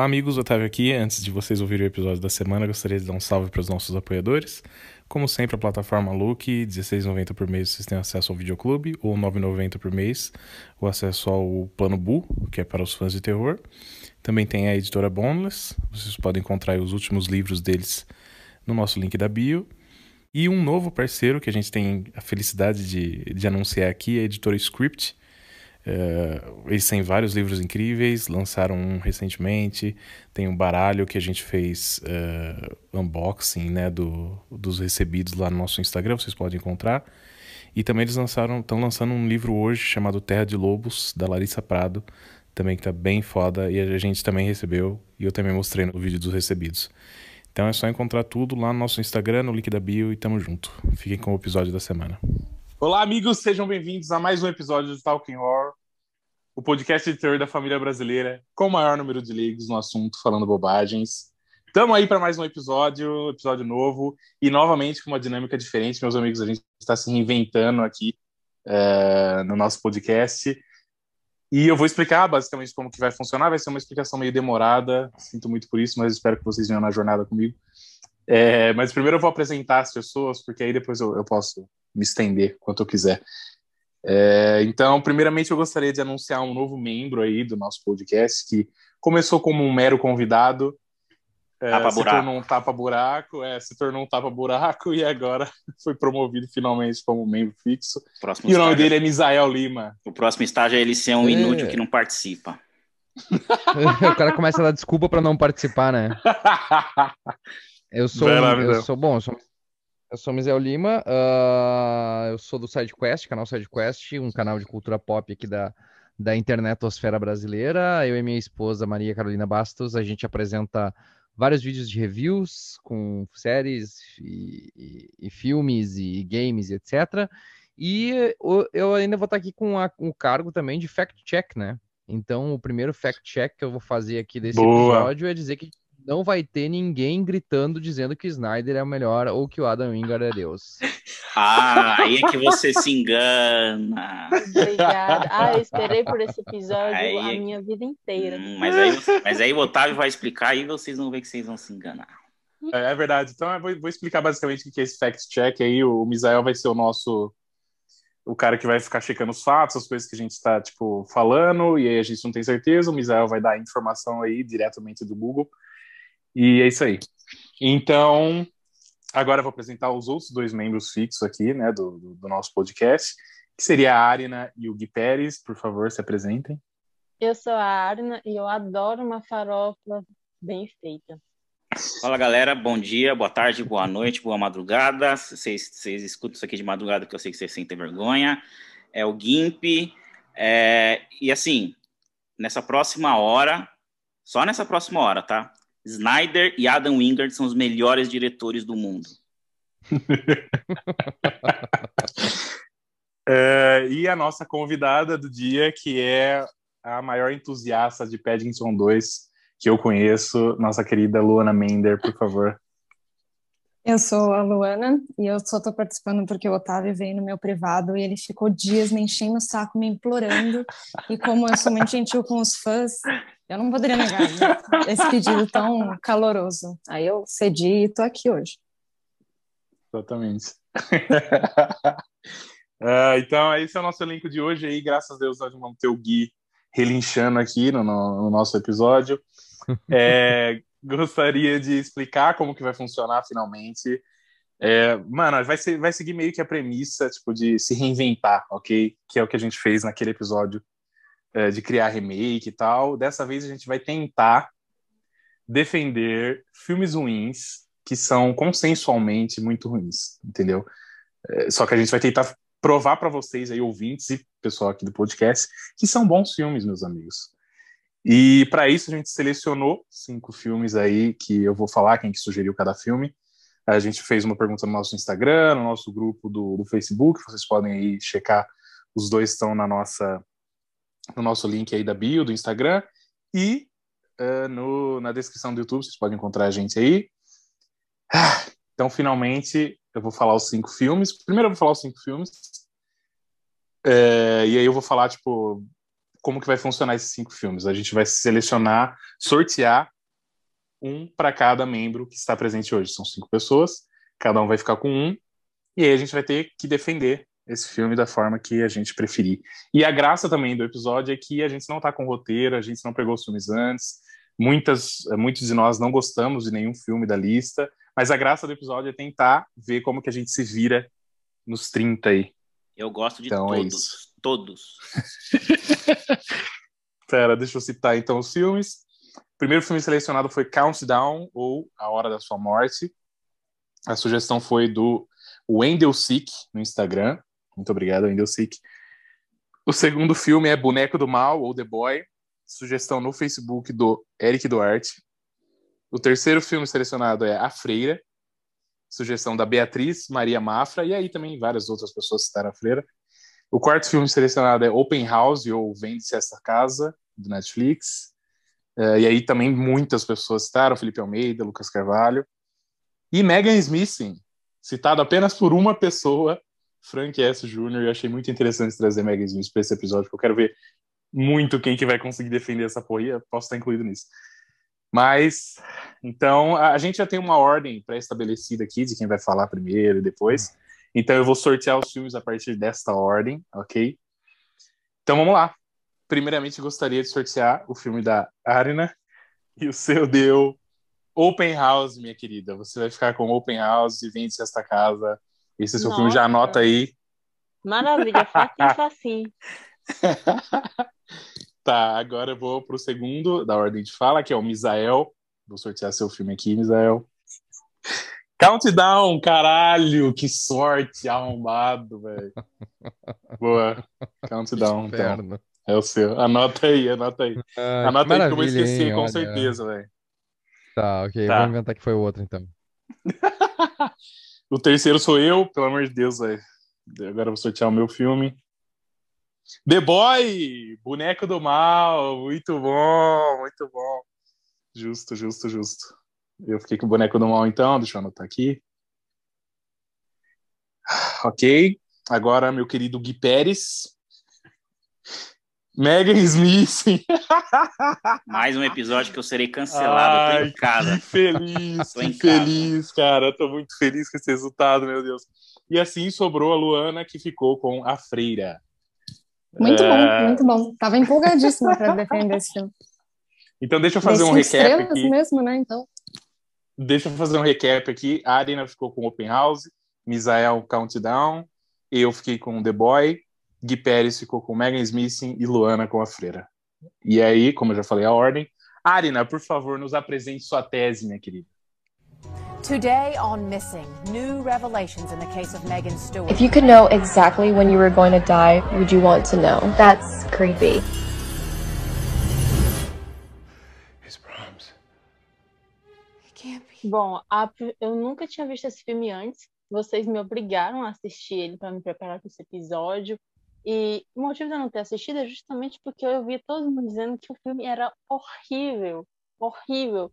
Olá, amigos. Otávio aqui. Antes de vocês ouvirem o episódio da semana, gostaria de dar um salve para os nossos apoiadores. Como sempre, a plataforma Look, R$16,90 por mês vocês têm acesso ao videoclube, ou R$9,90 por mês o acesso ao Plano Bu, que é para os fãs de terror. Também tem a editora Boneless, vocês podem encontrar os últimos livros deles no nosso link da bio. E um novo parceiro que a gente tem a felicidade de, de anunciar aqui é a editora Script, Uh, eles têm vários livros incríveis, lançaram um recentemente. Tem um baralho que a gente fez uh, unboxing né, do, dos recebidos lá no nosso Instagram, vocês podem encontrar. E também eles lançaram, estão lançando um livro hoje chamado Terra de Lobos, da Larissa Prado, também que está bem foda, e a gente também recebeu, e eu também mostrei no vídeo dos recebidos. Então é só encontrar tudo lá no nosso Instagram, no link da bio, e tamo junto. Fiquem com o episódio da semana. Olá, amigos, sejam bem-vindos a mais um episódio do Talking Horror, o podcast de terror da família brasileira, com o maior número de leigos no assunto, falando bobagens. Estamos aí para mais um episódio, episódio novo, e novamente com uma dinâmica diferente, meus amigos. A gente está se reinventando aqui uh, no nosso podcast. E eu vou explicar basicamente como que vai funcionar. Vai ser uma explicação meio demorada, sinto muito por isso, mas espero que vocês venham na jornada comigo. É, mas primeiro eu vou apresentar as pessoas, porque aí depois eu, eu posso me estender quanto eu quiser. É, então, primeiramente, eu gostaria de anunciar um novo membro aí do nosso podcast que começou como um mero convidado, é, tapa se tornou um tapa-buraco, é, se tornou um tapa-buraco e agora foi promovido finalmente como membro fixo. Próximo e estágio, o nome dele é Misael Lima. O próximo estágio é ele ser um é. inútil que não participa. o cara começa a dar desculpa para não participar, né? Eu sou, lá, eu sou bom, eu sou eu sou Mizel Lima, uh, eu sou do SideQuest, canal SideQuest, um canal de cultura pop aqui da, da internetosfera brasileira. Eu e minha esposa Maria Carolina Bastos, a gente apresenta vários vídeos de reviews com séries e, e, e filmes e games, etc. E eu ainda vou estar aqui com, a, cargo também de fact-check, né? Então, o primeiro fact-check que eu vou fazer aqui desse Boa. episódio é dizer que não vai ter ninguém gritando dizendo que Snyder é o melhor ou que o Adam Wingard é Deus. Ah, aí é que você se engana. Obrigada. Ah, eu esperei por esse episódio aí a é... minha vida inteira. Hum, mas, aí, mas aí o Otávio vai explicar e vocês vão ver que vocês vão se enganar. É, é verdade. Então eu vou, vou, explicar basicamente o que é esse fact check aí. O, o Misael vai ser o nosso o cara que vai ficar checando os fatos, as coisas que a gente está tipo falando, e aí a gente não tem certeza. O Misael vai dar informação aí diretamente do Google. E é isso aí. Então, agora eu vou apresentar os outros dois membros fixos aqui, né, do, do, do nosso podcast, que seria a Arina e o Gui Pérez. Por favor, se apresentem. Eu sou a Arina e eu adoro uma farofa bem feita. Fala galera, bom dia, boa tarde, boa noite, boa madrugada. Vocês, vocês escutam isso aqui de madrugada que eu sei que vocês sentem vergonha. É o GIMP. É, e assim, nessa próxima hora, só nessa próxima hora, tá? Snyder e Adam Wingard são os melhores diretores do mundo. é, e a nossa convidada do dia, que é a maior entusiasta de Paddington 2 que eu conheço, nossa querida Luana Mender, por favor. Eu sou a Luana e eu só estou participando porque o Otávio veio no meu privado e ele ficou dias me enchendo o saco, me implorando. E como eu sou muito gentil com os fãs, eu não poderia negar né, esse pedido tão caloroso. Aí eu cedi e estou aqui hoje. Exatamente. uh, então, esse é o nosso elenco de hoje. aí, graças a Deus, nós vamos ter o Gui relinchando aqui no, no, no nosso episódio. É, gostaria de explicar como que vai funcionar finalmente. É, mano, vai, ser, vai seguir meio que a premissa tipo, de se reinventar, ok? Que é o que a gente fez naquele episódio é, de criar remake e tal. Dessa vez a gente vai tentar defender filmes ruins que são consensualmente muito ruins, entendeu? É, só que a gente vai tentar provar para vocês aí, ouvintes e pessoal aqui do podcast, que são bons filmes, meus amigos. E para isso a gente selecionou cinco filmes aí que eu vou falar, quem que sugeriu cada filme. A gente fez uma pergunta no nosso Instagram, no nosso grupo do, do Facebook, vocês podem aí checar, os dois estão na nossa no nosso link aí da bio do Instagram e uh, no, na descrição do YouTube, vocês podem encontrar a gente aí. Ah, então, finalmente, eu vou falar os cinco filmes. Primeiro eu vou falar os cinco filmes. É, e aí eu vou falar, tipo, como que vai funcionar esses cinco filmes. A gente vai selecionar, sortear um para cada membro que está presente hoje. São cinco pessoas, cada um vai ficar com um, e aí a gente vai ter que defender esse filme da forma que a gente preferir. E a graça também do episódio é que a gente não está com roteiro, a gente não pegou os filmes antes, muitas, muitos de nós não gostamos de nenhum filme da lista, mas a graça do episódio é tentar ver como que a gente se vira nos 30 aí. Eu gosto de então, todos, é todos. Pera, deixa eu citar então os filmes. O primeiro filme selecionado foi Countdown, ou A Hora da Sua Morte. A sugestão foi do Wendell Sick, no Instagram. Muito obrigado, Wendell Sick. O segundo filme é Boneco do Mal, ou The Boy. Sugestão no Facebook do Eric Duarte. O terceiro filme selecionado é A Freira. Sugestão da Beatriz Maria Mafra. E aí também várias outras pessoas citaram A Freira. O quarto filme selecionado é Open House, ou Vende-se Essa Casa, do Netflix. Uh, e aí também muitas pessoas citaram, Felipe Almeida, Lucas Carvalho. E Megan Smith, citado apenas por uma pessoa, Frank S. Jr., eu achei muito interessante trazer Megan para esse episódio, porque eu quero ver muito quem que vai conseguir defender essa porra, posso estar incluído nisso. Mas, então, a gente já tem uma ordem pré-estabelecida aqui de quem vai falar primeiro e depois. Então, eu vou sortear os filmes a partir desta ordem, ok? Então, vamos lá primeiramente gostaria de sortear o filme da Arina e o seu deu Open House, minha querida. Você vai ficar com Open House e vende-se esta casa. Esse seu Nossa. filme, já anota aí. Maravilha, facinho, facinho. tá, agora eu vou pro segundo da ordem de fala, que é o Misael. Vou sortear seu filme aqui, Misael. Countdown, caralho, que sorte, arrombado, velho. Boa, Countdown, então. É o seu. Anota aí, anota aí. Ah, anota aí que eu vou esquecer, hein? com Olha. certeza, velho. Tá, ok. Tá. Vou inventar que foi o outro, então. o terceiro sou eu, pelo amor de Deus, velho. Agora vou sortear o meu filme. The Boy! Boneco do Mal! Muito bom, muito bom. Justo, justo, justo. Eu fiquei com o Boneco do Mal, então. Deixa eu anotar aqui. Ok. Agora, meu querido Gui Pérez. Megan Smith. Mais um episódio que eu serei cancelado. Ai, tô em casa. Que feliz, que feliz, cara. Tô muito feliz com esse resultado, meu Deus. E assim sobrou a Luana, que ficou com a Freira. Muito é... bom, muito bom. Tava empolgadíssima para defender esse filme. Então deixa eu fazer um recap aqui. mesmo, né? Então. Deixa eu fazer um recap aqui. A Arena ficou com Open House, Misael Countdown, eu fiquei com The Boy, Gui Pérez ficou com Megan Smith e Luana com a Freira. E aí, como eu já falei a ordem, Arina, por favor, nos apresente sua tese, minha querida. Today on Missing, new revelations in the case of Megan Stewart. If you could know exactly when you were going to die, would you want to know? That's creepy. His proms. It can't be. Bom, a, eu nunca tinha visto esse filme antes. Vocês me obrigaram a assistir ele para me preparar para esse episódio. E o motivo de eu não ter assistido é justamente porque eu ouvia todo mundo dizendo que o filme era horrível, horrível.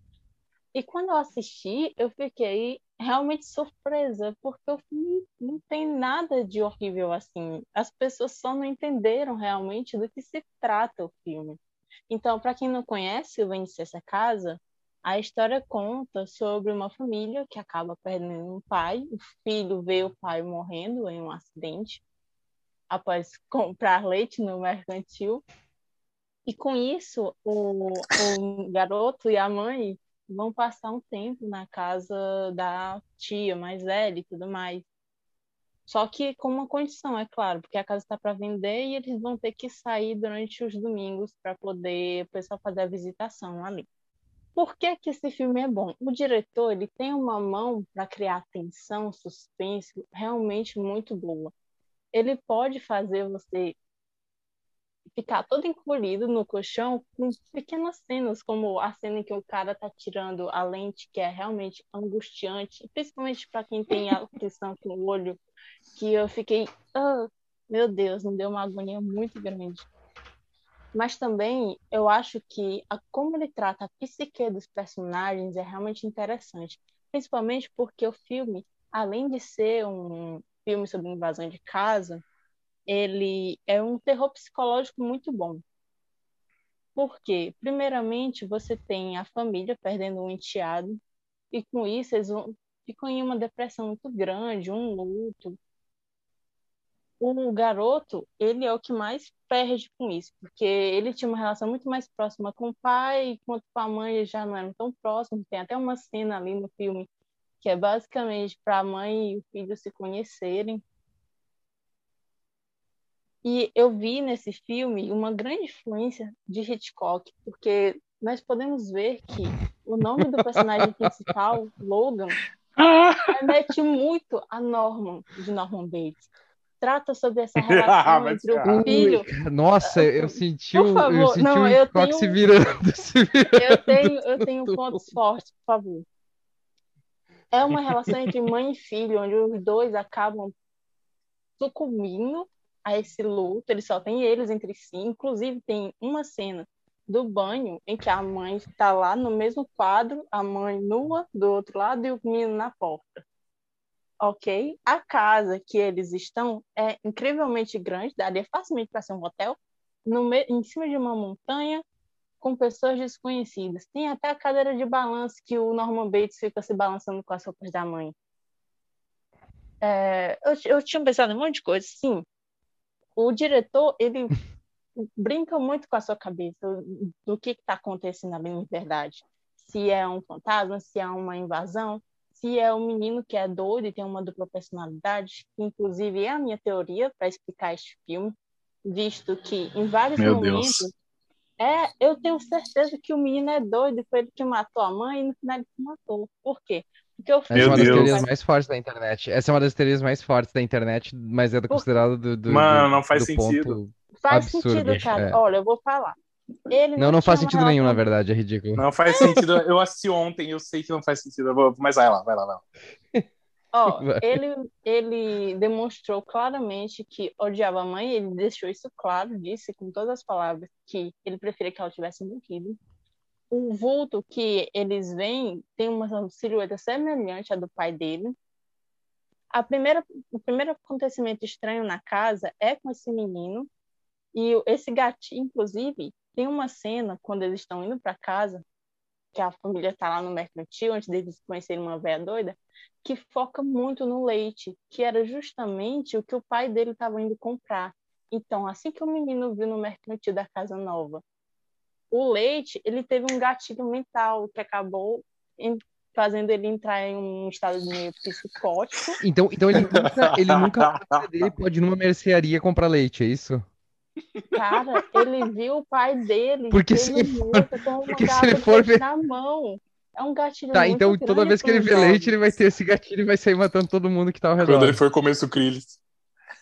E quando eu assisti, eu fiquei realmente surpresa, porque o filme não tem nada de horrível assim. As pessoas só não entenderam realmente do que se trata o filme. Então, para quem não conhece o Vence Essa Casa, a história conta sobre uma família que acaba perdendo um pai, o filho vê o pai morrendo em um acidente, após comprar leite no mercantil. E com isso, o, o garoto e a mãe vão passar um tempo na casa da tia mais velha e tudo mais. Só que com uma condição, é claro, porque a casa está para vender e eles vão ter que sair durante os domingos para poder o pessoal fazer a visitação ali. Por que, que esse filme é bom? O diretor ele tem uma mão para criar tensão, suspense realmente muito boa ele pode fazer você ficar todo encolhido no colchão com pequenas cenas, como a cena em que o cara tá tirando a lente, que é realmente angustiante, principalmente para quem tem aflição com o olho, que eu fiquei, oh, meu Deus, me deu uma agonia muito grande. Mas também eu acho que a, como ele trata a psique dos personagens é realmente interessante, principalmente porque o filme, além de ser um, filme sobre invasão de casa, ele é um terror psicológico muito bom. Porque, primeiramente, você tem a família perdendo um enteado, e com isso eles vão, ficam em uma depressão muito grande, um luto. O garoto, ele é o que mais perde com isso, porque ele tinha uma relação muito mais próxima com o pai, enquanto com a mãe já não eram tão próximos. Tem até uma cena ali no filme que é basicamente para a mãe e o filho se conhecerem. E eu vi nesse filme uma grande influência de Hitchcock, porque nós podemos ver que o nome do personagem principal, Logan, remete muito a Norman, de Norman Bates. Trata sobre essa relação entre o filho. Nossa, eu senti o, favor, eu senti não, o Hitchcock tenho, se, virando, se virando. Eu tenho, eu tenho pontos fortes, por favor. É uma relação entre mãe e filho, onde os dois acabam sucumbindo a esse luto, eles só têm eles entre si. Inclusive, tem uma cena do banho em que a mãe está lá no mesmo quadro, a mãe nua do outro lado e o menino na porta. Ok? A casa que eles estão é incrivelmente grande, daria facilmente para ser um hotel, no em cima de uma montanha, com pessoas desconhecidas. Tem até a cadeira de balanço que o Norman Bates fica se balançando com as roupas da mãe. É, eu, eu tinha pensado em um monte de coisa, sim, o diretor, ele brinca muito com a sua cabeça do que está acontecendo ali em verdade. Se é um fantasma, se é uma invasão, se é um menino que é doido e tem uma dupla personalidade, que inclusive é a minha teoria para explicar este filme, visto que em vários Meu momentos Deus. É, eu tenho certeza que o menino é doido, foi ele que matou a mãe e no final ele se matou. Por quê? Porque eu Essa é uma das teorias mais fortes da internet. Essa é uma das teorias mais fortes da internet, mas é considerada do, do, Mano, não faz sentido. Faz absurdo, sentido, cara. É. Olha, eu vou falar. Ele não, não, não faz sentido nenhum, na verdade, é ridículo. Não faz sentido. Eu assisti ontem, eu sei que não faz sentido. Vou... Mas vai lá, vai lá, vai lá. Ó, ele, ele demonstrou claramente que odiava a mãe, ele deixou isso claro, disse com todas as palavras que ele preferia que ela tivesse morrido o vulto que eles veem tem uma silhueta semelhante à do pai dele. A primeira, o primeiro acontecimento estranho na casa é com esse menino. E esse gatinho, inclusive, tem uma cena quando eles estão indo para casa, que a família está lá no mercantil, antes deles conhecerem uma velha doida, que foca muito no leite, que era justamente o que o pai dele estava indo comprar. Então, assim que o menino viu no mercantil da casa nova o leite ele teve um gatilho mental que acabou fazendo ele entrar em um estado meio psicótico. Então, então ele nunca, ele nunca ele pode ir numa mercearia comprar leite, é isso? Cara, ele viu o pai dele porque se ele for, porque se ele for ver na mão. É um gatilho Tá, então toda vez que ele vê leite, ele vai ter esse gatilho e vai sair matando todo mundo que tá ao redor. Quando ele for comer sucrilhos.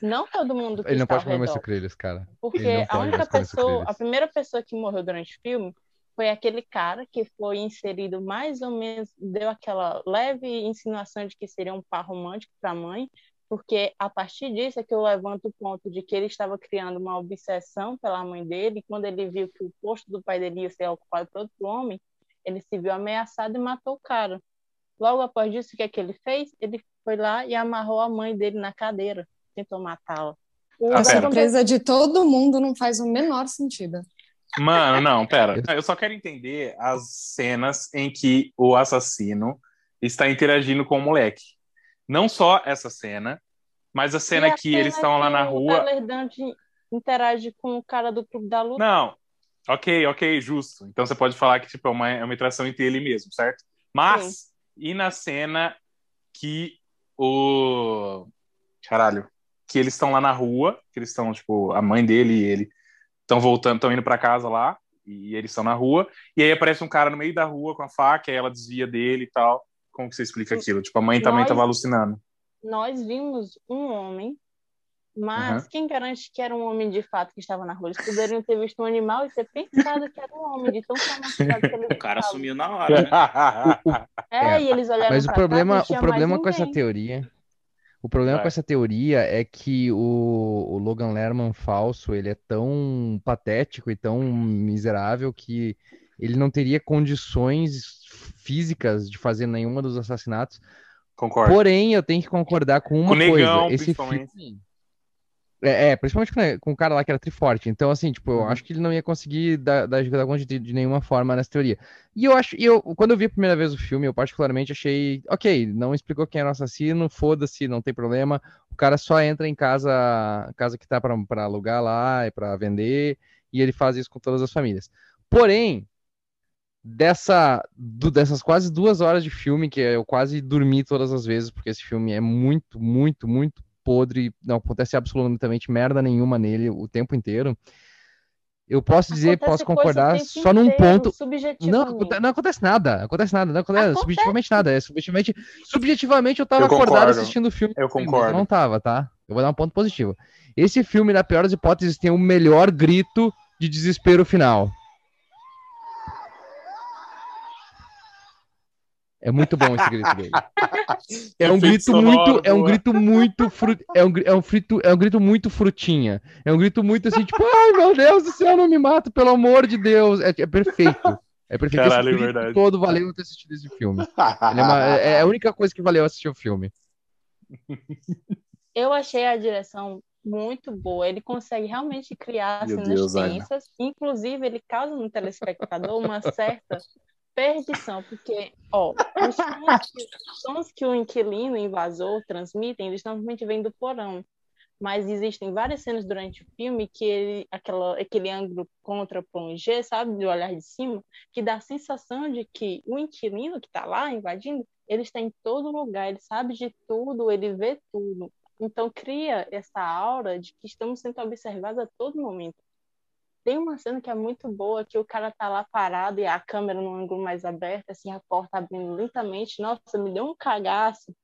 Não todo mundo que Ele não pode comer mais sucrilhos, cara. Porque a única pessoa, a primeira pessoa que morreu durante o filme foi aquele cara que foi inserido mais ou menos, deu aquela leve insinuação de que seria um par romântico para a mãe, porque a partir disso é que eu levanto o ponto de que ele estava criando uma obsessão pela mãe dele, e quando ele viu que o posto do pai dele ia ser ocupado por outro homem, ele se viu ameaçado e matou o cara. Logo após disso, o que é que ele fez? Ele foi lá e amarrou a mãe dele na cadeira tentou matá-la. A surpresa de todo mundo não faz o menor sentido. Mano, não, pera. Eu só quero entender as cenas em que o assassino está interagindo com o moleque. Não só essa cena, mas a cena a que cena eles estão lá na rua. O Dante interage com o cara do clube da luta. Não. Ok, ok, justo. Então você pode falar que tipo, é, uma, é uma interação entre ele mesmo, certo? Mas, Sim. e na cena que o. Caralho que eles estão lá na rua, que eles estão, tipo, a mãe dele e ele estão voltando, estão indo para casa lá, e eles estão na rua, e aí aparece um cara no meio da rua com a faca, e ela desvia dele e tal. Como que você explica aquilo? Tipo, a mãe também estava alucinando. Nós vimos um homem, mas uhum. quem garante que era um homem de fato que estava na rua? Eles poderiam ter visto um animal e ter pensado que era um homem, de tão traumatizado que ele O cara sumiu na hora, né? é, é, e eles olharam Mas o problema, cá, o problema com essa teoria o problema com essa teoria é que o, o, Logan Lerman falso, ele é tão patético e tão miserável que ele não teria condições físicas de fazer nenhuma dos assassinatos. Concordo. Porém, eu tenho que concordar com uma com coisa. Negão, Esse filme, É, é, principalmente com, o cara lá que era triforte. Então, assim, tipo, eu uhum. acho que ele não ia conseguir dar, dar conta de, de, nenhuma forma nessa teoria. E eu acho, e eu, quando eu vi a primeira vez o filme, eu particularmente achei, ok, não explicou quem era o assassino, foda-se, não tem problema. O cara só entra em casa, casa que tá pra, pra alugar lá, e pra vender, e ele faz isso com todas as famílias. Porém, dessa, do, dessas quase duas horas de filme, que eu quase dormi todas as vezes, porque esse filme é muito, muito, muito podre, não acontece absolutamente merda nenhuma nele o tempo inteiro. Eu posso dizer, acontece posso concordar só num ponto. Não, não acontece nada, acontece nada, não acontece, acontece. subjetivamente nada. É, subjetivamente, subjetivamente eu tava eu acordado assistindo o filme. Eu concordo. não tava, tá? Eu vou dar um ponto positivo. Esse filme, na pior das hipóteses, tem o melhor grito de desespero final. É muito bom esse grito dele. É um grito muito, é um grito muito fru, é um, é um frito, é um grito muito frutinha. É um grito muito assim, tipo, ai meu Deus do céu, não me mata, pelo amor de Deus. É, é perfeito. É perfeito. Caralho, esse é verdade. todo valeu ter assistido esse filme. É, uma, é, é, a única coisa que valeu assistir o filme. Eu achei a direção muito boa. Ele consegue realmente criar cenas tensas. Inclusive, ele causa no telespectador uma certa perdição, porque, ó, os sons que, sons que o inquilino invasor transmitem, eles normalmente vêm do porão. Mas existem várias cenas durante o filme que ele, aquela, aquele ângulo contra plongé, sabe, do olhar de cima, que dá a sensação de que o inquilino que está lá invadindo, ele está em todo lugar, ele sabe de tudo, ele vê tudo. Então cria essa aura de que estamos sendo observados a todo momento. Tem uma cena que é muito boa, que o cara tá lá parado e a câmera no ângulo mais aberto, assim, a porta abrindo lentamente. Nossa, me deu um cagaço.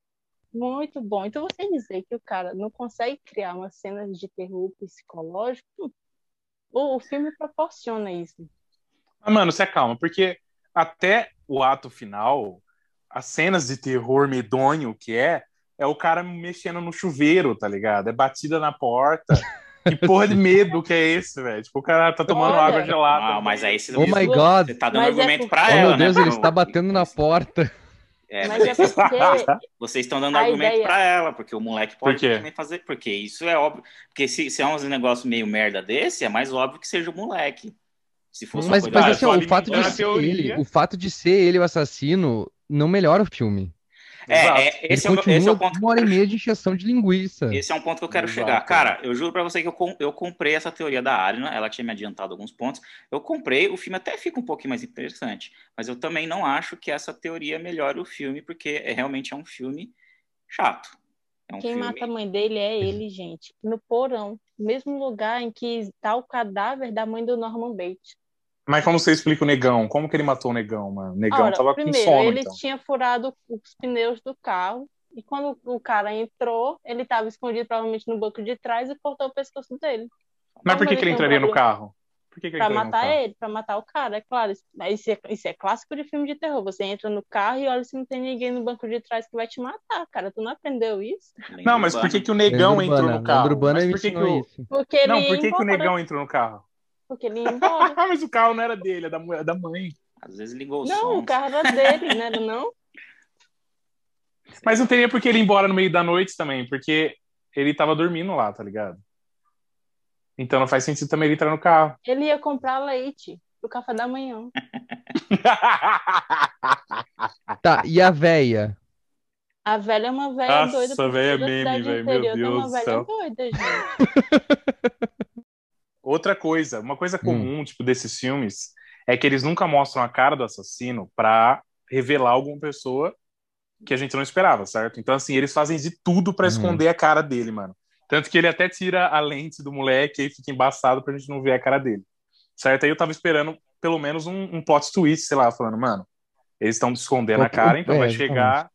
Muito bom. Então você dizer que o cara não consegue criar uma cena de terror psicológico, o, o filme proporciona isso. Ah, mano, você calma, porque até o ato final, as cenas de terror medonho que é, é o cara mexendo no chuveiro, tá ligado? É batida na porta. Que porra de medo que é esse, velho? Tipo, o cara tá tomando Olha. água gelada. Ah, mas aí você, oh my God. você tá dando mas é argumento é pra oh, ela, meu Deus, né? ele está batendo na porta. É, mas, é porque... Vocês estão dando argumento ideia... pra ela, porque o moleque pode Por também fazer. Porque isso é óbvio. Porque se, se é um negócio meio merda desse, é mais óbvio que seja o moleque. Se fosse mas, mas assim, o fato de ser ele, o fato de ser ele o assassino não melhora o filme. É, é esse, é, esse, é, o ponto. Uma hora e meia de injeção de linguiça. Esse é um ponto que eu quero Exato. chegar. Cara, eu juro pra você que eu, eu comprei essa teoria da Arina, ela tinha me adiantado alguns pontos. Eu comprei, o filme até fica um pouquinho mais interessante, mas eu também não acho que essa teoria melhore o filme, porque é, realmente é um filme chato. É um Quem filme... mata a mãe dele é ele, gente. No porão. Mesmo lugar em que está o cadáver da mãe do Norman Bates. Mas como você explica o negão? Como que ele matou o negão, mano? O negão Ora, tava primeiro, com sono, ele então. tinha furado os pneus do carro e quando o cara entrou, ele estava escondido provavelmente no banco de trás e cortou o pescoço dele. Mas por que, que ele entraria no carro? Por que que pra matar ele, pra matar o cara, é claro. Isso é, isso é clássico de filme de terror. Você entra no carro e olha se não tem ninguém no banco de trás que vai te matar, cara. Tu não aprendeu isso? Não, mas por que, que o negão entrou no carro? Mas por que, que o... Porque não, por que, que o negão entrou no carro? Porque ele ia embora. Mas o carro não era dele, é da, da mãe. Às vezes ligou o Não, som. o carro era dele, não era não? Mas não teria por que ele ir embora no meio da noite também, porque ele tava dormindo lá, tá ligado? Então não faz sentido também ele entrar no carro. Ele ia comprar leite pro café da manhã. tá, e a véia? A velha é uma velha Nossa, doida. Nossa, velha é meme, velho. Meu Deus é uma velha doida, gente. Outra coisa, uma coisa hum. comum, hum. tipo, desses filmes, é que eles nunca mostram a cara do assassino pra revelar alguma pessoa que a gente não esperava, certo? Então, assim, eles fazem de tudo para uhum. esconder a cara dele, mano. Tanto que ele até tira a lente do moleque e fica embaçado pra gente não ver a cara dele. Certo? Aí eu tava esperando pelo menos um, um plot twist, sei lá, falando, mano, eles estão escondendo a cara, então é, vai chegar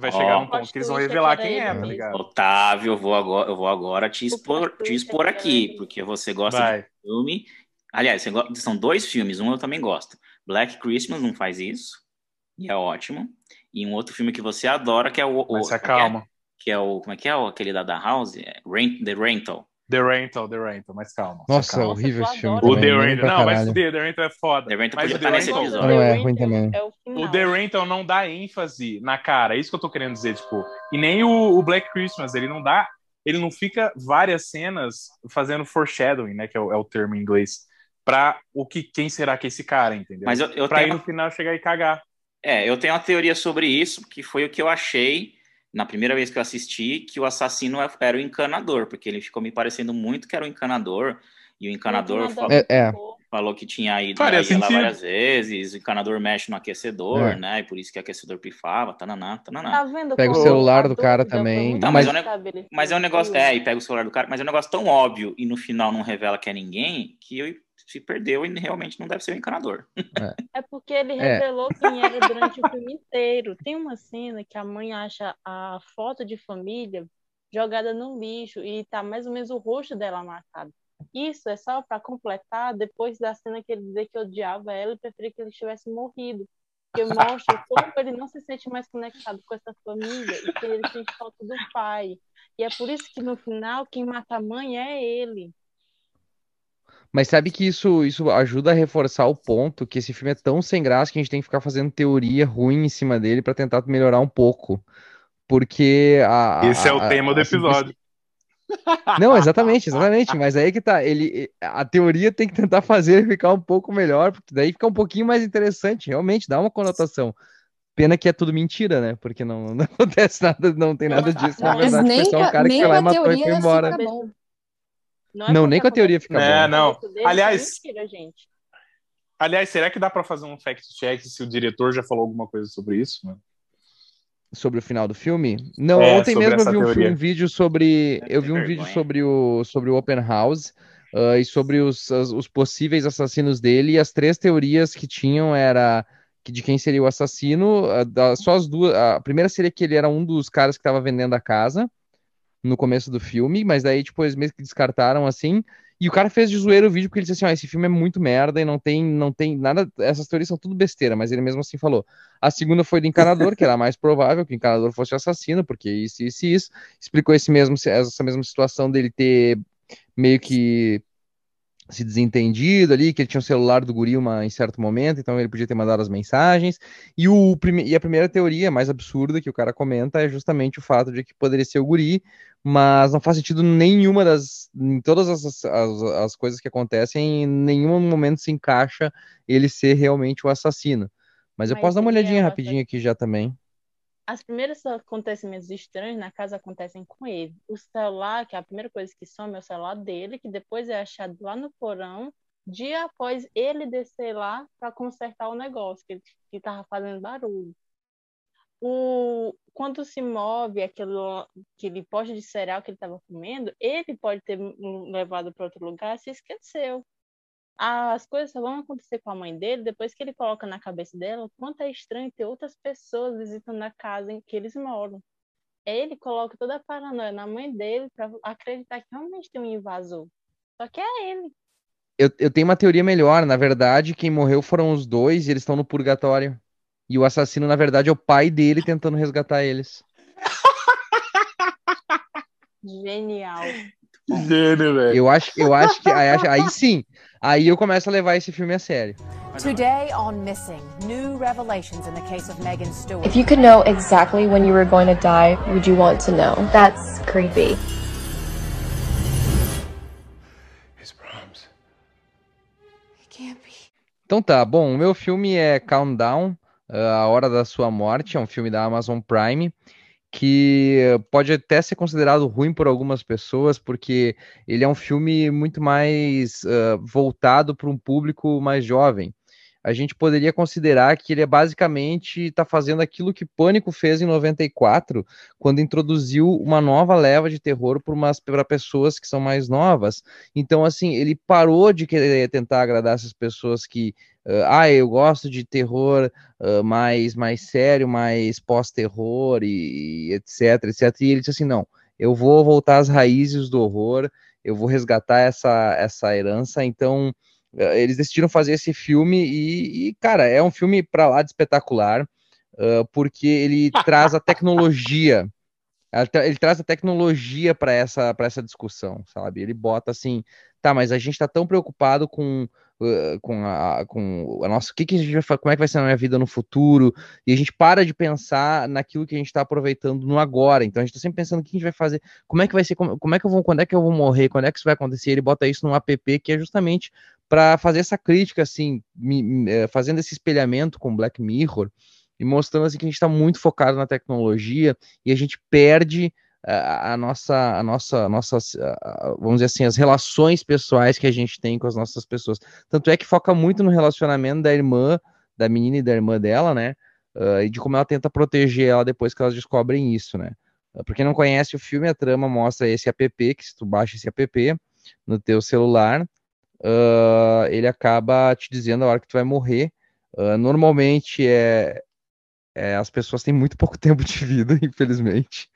vai chegar um ponto que eles vão revelar quem é, tá ligado? Otávio, eu vou agora, eu vou agora te expor, te expor aqui, porque você gosta vai. de filme. Aliás, são dois filmes, um eu também gosto. Black Christmas não faz isso, e é ótimo. E um outro filme que você adora, que é o. o Mas é calma. Que é o. Como é que é? Aquele da, da House? É Rent, The Rental. The Rental, The Rental, mas calma. Nossa, calma. horrível esse filme. O The Rental, não, mas The Rental é foda. The Rental mas podia estar nesse episódio. Não é ruim também. É o, o, The Rental não dá ênfase na cara, é isso que eu tô querendo dizer, tipo. E nem o, o Black Christmas, ele não dá ele não fica várias cenas fazendo foreshadowing, né? Que é o, é o termo em inglês. Pra o que, quem será que é esse cara, entendeu? Mas eu, eu pra tenho... ir no final chegar e cagar. É, eu tenho uma teoria sobre isso, que foi o que eu achei na primeira vez que eu assisti, que o assassino é, era o encanador, porque ele ficou me parecendo muito que era o encanador, e o encanador, falou, é, é. falou, que tinha ido lá várias vezes, o encanador mexe no aquecedor, é. né, e por isso que o aquecedor pifava, tananá, tananá. Tá vendo pega o celular do cara também. Não, mas, mas, é, mas é um negócio, é, e pega o celular do cara, mas é um negócio tão óbvio, e no final não revela que é ninguém, que eu se perdeu e realmente não deve ser o encanador. É, é porque ele é. revelou é. quem era durante o filme inteiro. Tem uma cena que a mãe acha a foto de família jogada no lixo e tá mais ou menos o rosto dela marcado. Isso é só para completar depois da cena que ele dizia que odiava ela e preferia que ele tivesse morrido. Que mostra como ele não se sente mais conectado com essa família e que ele sente falta do pai. E é por isso que no final quem mata a mãe é ele. Mas sabe que isso, isso ajuda a reforçar o ponto que esse filme é tão sem graça que a gente tem que ficar fazendo teoria ruim em cima dele para tentar melhorar um pouco. Porque a. Esse é o a, tema a, do episódio. Não, exatamente, exatamente. Mas aí que tá. Ele, a teoria tem que tentar fazer ele ficar um pouco melhor, porque daí fica um pouquinho mais interessante, realmente, dá uma conotação. Pena que é tudo mentira, né? Porque não, não acontece nada, não tem nada disso. Na verdade, nem, é um cara que foi lá e matou e foi embora. Não, é não nem com a teoria fica é, bom. não. Aliás, mentira, gente. aliás, será que dá para fazer um fact check se o diretor já falou alguma coisa sobre isso, mano? Sobre o final do filme? Não, é, ontem mesmo eu vi um, filme, um, vídeo sobre. eu vi um vergonha. vídeo sobre o, sobre o Open House uh, e sobre os, os, os possíveis assassinos dele. E as três teorias que tinham era de quem seria o assassino. Uh, só as duas. A primeira seria que ele era um dos caras que estava vendendo a casa no começo do filme, mas daí, tipo, eles meio que descartaram assim. E o cara fez de zoeiro o vídeo porque ele disse assim: esse filme é muito merda e não tem, não tem nada. Essas teorias são tudo besteira, mas ele mesmo assim falou. A segunda foi do encanador, que era mais provável que o encanador fosse assassino, porque isso, isso isso. Explicou esse mesmo, essa mesma situação dele ter meio que se desentendido ali, que ele tinha o um celular do guri uma, em certo momento, então ele podia ter mandado as mensagens. E, o, e a primeira teoria, mais absurda, que o cara comenta, é justamente o fato de que poderia ser o guri, mas não faz sentido nenhuma das. Em todas as, as, as coisas que acontecem, em nenhum momento se encaixa ele ser realmente o assassino. Mas, mas eu posso dar uma olhadinha rapidinho aqui já também as primeiros acontecimentos estranhos na casa acontecem com ele. O celular, que é a primeira coisa que some, é o celular dele, que depois é achado lá no porão, dia após ele descer lá para consertar o negócio, que estava fazendo barulho. O, quando se move aquele, poste de cereal que ele estava comendo, ele pode ter levado para outro lugar se esqueceu as coisas só vão acontecer com a mãe dele depois que ele coloca na cabeça dela o quanto é estranho ter outras pessoas visitando a casa em que eles moram. Ele coloca toda a paranoia na mãe dele para acreditar que realmente tem um invasor. Só que é ele. Eu, eu tenho uma teoria melhor. Na verdade, quem morreu foram os dois e eles estão no purgatório. E o assassino, na verdade, é o pai dele tentando resgatar eles. Genial. Gênio, velho. Eu acho, eu acho que aí, aí sim, Aí eu começo a levar esse filme a sério. Today on Missing, new revelations in the case of Megan Stewart. If you could know exactly when you were going to die, would you want to know? That's creepy. His proms. It can't be. Então tá, bom, o meu filme é Countdown, A Hora da Sua Morte, é um filme da Amazon Prime que pode até ser considerado ruim por algumas pessoas, porque ele é um filme muito mais uh, voltado para um público mais jovem. A gente poderia considerar que ele é basicamente está fazendo aquilo que Pânico fez em 94, quando introduziu uma nova leva de terror para pessoas que são mais novas. Então, assim, ele parou de querer tentar agradar essas pessoas que Uh, ah, eu gosto de terror uh, mais, mais sério, mais pós-terror e, e, etc, etc. E ele disse assim, não, eu vou voltar às raízes do horror, eu vou resgatar essa, essa herança. Então, uh, eles decidiram fazer esse filme e, e cara, é um filme para lá de espetacular, porque ele traz a tecnologia ele traz a tecnologia para essa, essa discussão, sabe? Ele bota assim, tá, mas a gente está tão preocupado com com a, com a nossa, o que, que a gente vai como é que vai ser a minha vida no futuro, e a gente para de pensar naquilo que a gente está aproveitando no agora. Então a gente está sempre pensando o que a gente vai fazer, como é que vai ser, como, como, é que eu vou, quando é que eu vou morrer, quando é que isso vai acontecer. Ele bota isso num app que é justamente para fazer essa crítica, assim, me, eh, fazendo esse espelhamento com Black Mirror e mostrando assim que a gente está muito focado na tecnologia e a gente perde a, a nossa, a nossa, nossas, vamos dizer assim, as relações pessoais que a gente tem com as nossas pessoas. Tanto é que foca muito no relacionamento da irmã, da menina e da irmã dela, né? Uh, e de como ela tenta proteger ela depois que elas descobrem isso, né? Uh, pra quem não conhece o filme, a trama mostra esse app, que se tu baixa esse app no teu celular, uh, ele acaba te dizendo a hora que tu vai morrer. Uh, normalmente é, é, as pessoas têm muito pouco tempo de vida, infelizmente.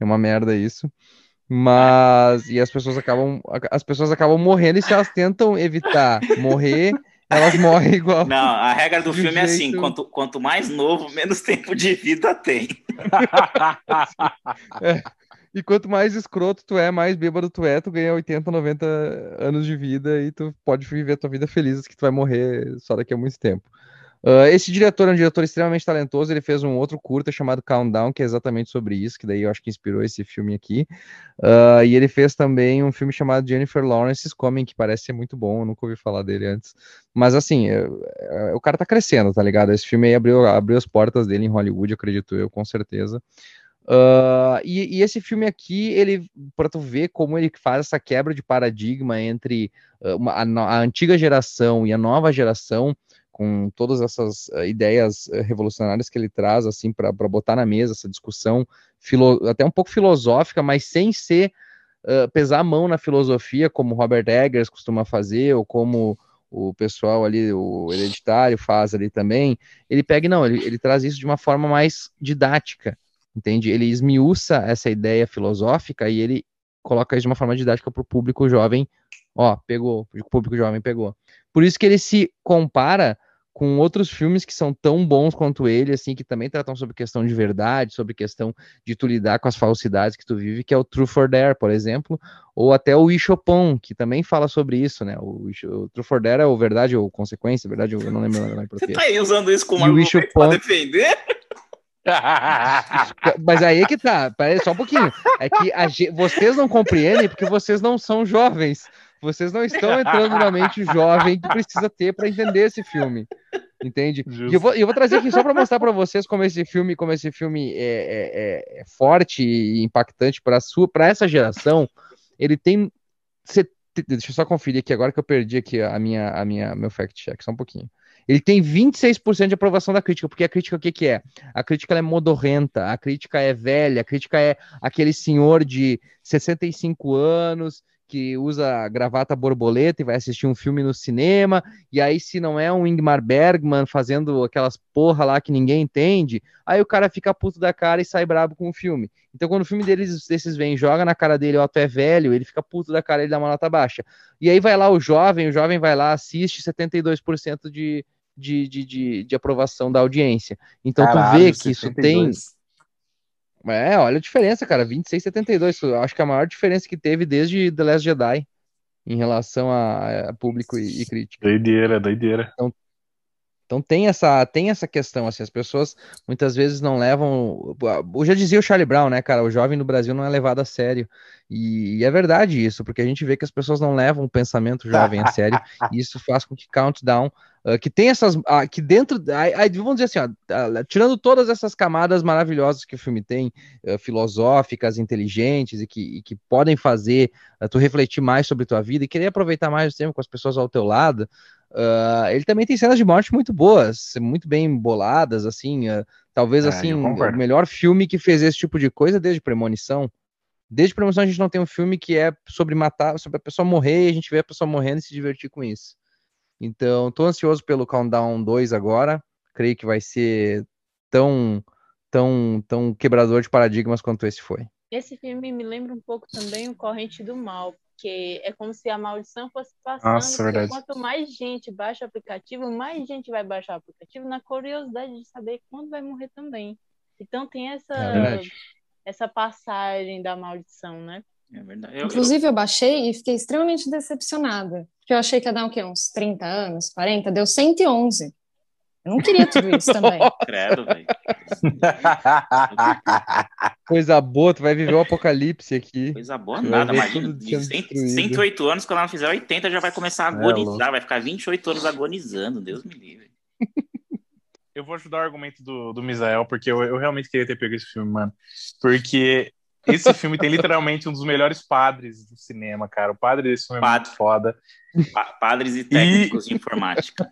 É uma merda isso. Mas e as pessoas acabam as pessoas acabam morrendo e se elas tentam evitar morrer, elas morrem igual. Não, a regra do filme jeito... é assim: quanto, quanto mais novo, menos tempo de vida tem. é. E quanto mais escroto tu é, mais bêbado tu é, tu ganha 80, 90 anos de vida e tu pode viver a tua vida feliz, que tu vai morrer só daqui a muito tempo. Uh, esse diretor é um diretor extremamente talentoso, ele fez um outro curta chamado Countdown, que é exatamente sobre isso, que daí eu acho que inspirou esse filme aqui. Uh, e ele fez também um filme chamado Jennifer Lawrence's Coming, que parece ser muito bom, eu nunca ouvi falar dele antes. Mas assim, é, é, o cara tá crescendo, tá ligado? Esse filme aí abriu, abriu as portas dele em Hollywood, acredito eu, com certeza. Uh, e, e, esse filme aqui, ele para tu ver como ele faz essa quebra de paradigma entre uma, a, a, antiga geração e a nova geração, com todas essas uh, ideias uh, revolucionárias que ele traz, assim, para botar na mesa essa discussão, até um pouco filosófica, mas sem ser uh, pesar a mão na filosofia, como Robert Eggers costuma fazer, ou como o pessoal ali, o hereditário faz ali também. Ele pega, não, ele, ele traz isso de uma forma mais didática, entende? Ele esmiuça essa ideia filosófica e ele coloca isso de uma forma didática para o público jovem. Ó, pegou, o público jovem pegou. Por isso que ele se compara com outros filmes que são tão bons quanto ele, assim, que também tratam sobre questão de verdade, sobre questão de tu lidar com as falsidades que tu vive, que é o True for Dare, por exemplo, ou até o Ishopon, que também fala sobre isso, né? O, o True for Dare é o verdade ou consequência, verdade, eu não lembro o nome Você tá aí usando isso como argumento Ishopon... pra defender? Mas aí é que tá, peraí só um pouquinho. É que a, vocês não compreendem porque vocês não são jovens. Vocês não estão entrando na mente jovem que precisa ter para entender esse filme. Entende? Eu vou, eu vou trazer aqui só para mostrar para vocês como esse filme, como esse filme é, é, é, é forte e impactante para sua, para essa geração. Ele tem, deixa eu só conferir aqui agora que eu perdi aqui a minha, a minha, meu fact check, só um pouquinho. Ele tem 26% de aprovação da crítica, porque a crítica o que, que é? A crítica é modorrenta, a crítica é velha, a crítica é aquele senhor de 65 anos que usa gravata borboleta e vai assistir um filme no cinema, e aí se não é um Ingmar Bergman fazendo aquelas porra lá que ninguém entende, aí o cara fica puto da cara e sai brabo com o filme. Então quando o filme deles, desses vem, joga na cara dele, o tu é velho, ele fica puto da cara, ele dá uma nota baixa. E aí vai lá o jovem, o jovem vai lá, assiste 72% de, de, de, de, de aprovação da audiência. Então Caralho, tu vê que 72. isso tem é, olha a diferença, cara. 26 72. Acho que é a maior diferença que teve desde The Last Jedi em relação a, a público e, e, crítica. Doideira, doideira. Então, então tem essa, tem essa questão, assim, as pessoas muitas vezes não levam. Eu já dizia o Charlie Brown, né, cara? O jovem no Brasil não é levado a sério. E, e é verdade isso, porque a gente vê que as pessoas não levam o pensamento jovem a sério, e isso faz com que Countdown Uh, que tem essas. Uh, que dentro. Uh, vamos dizer assim, ó, tirando todas essas camadas maravilhosas que o filme tem, filosóficas, inteligentes, e que, e que podem fazer tu refletir mais sobre tua vida e querer aproveitar mais o tempo com as pessoas ao teu lado. Ele também tem cenas de morte muito boas, muito bem boladas, assim. talvez é, assim, o melhor filme que fez esse tipo de coisa desde Premonição. Desde Premonição a gente não tem um filme que é sobre matar, sobre a pessoa morrer e a gente vê a pessoa morrendo e se divertir com isso. Então, tô ansioso pelo Countdown 2 agora. Creio que vai ser tão, tão, tão quebrador de paradigmas quanto esse foi. Esse filme me lembra um pouco também o Corrente do Mal, porque é como se a maldição fosse passando. Nossa, verdade. Quanto mais gente baixa o aplicativo, mais gente vai baixar o aplicativo na curiosidade de saber quando vai morrer também. Então tem essa, é essa passagem da maldição, né? É verdade. Eu, Inclusive, eu... eu baixei e fiquei extremamente decepcionada. Porque eu achei que ia dar o quê? Uns 30 anos, 40? Deu 111. Eu não queria tudo isso também. Credo, velho. Coisa boa, tu vai viver o apocalipse aqui. Coisa boa nada, imagina. De 108 anos, quando ela fizer 80, já vai começar a é, agonizar, é, vai ficar 28 anos agonizando, Deus me livre. Eu vou ajudar o argumento do, do Misael, porque eu, eu realmente queria ter pego esse filme, mano. Porque esse filme tem literalmente um dos melhores padres do cinema, cara. O padre desse filme Padre. é muito foda. Pa padres e técnicos e... de informática.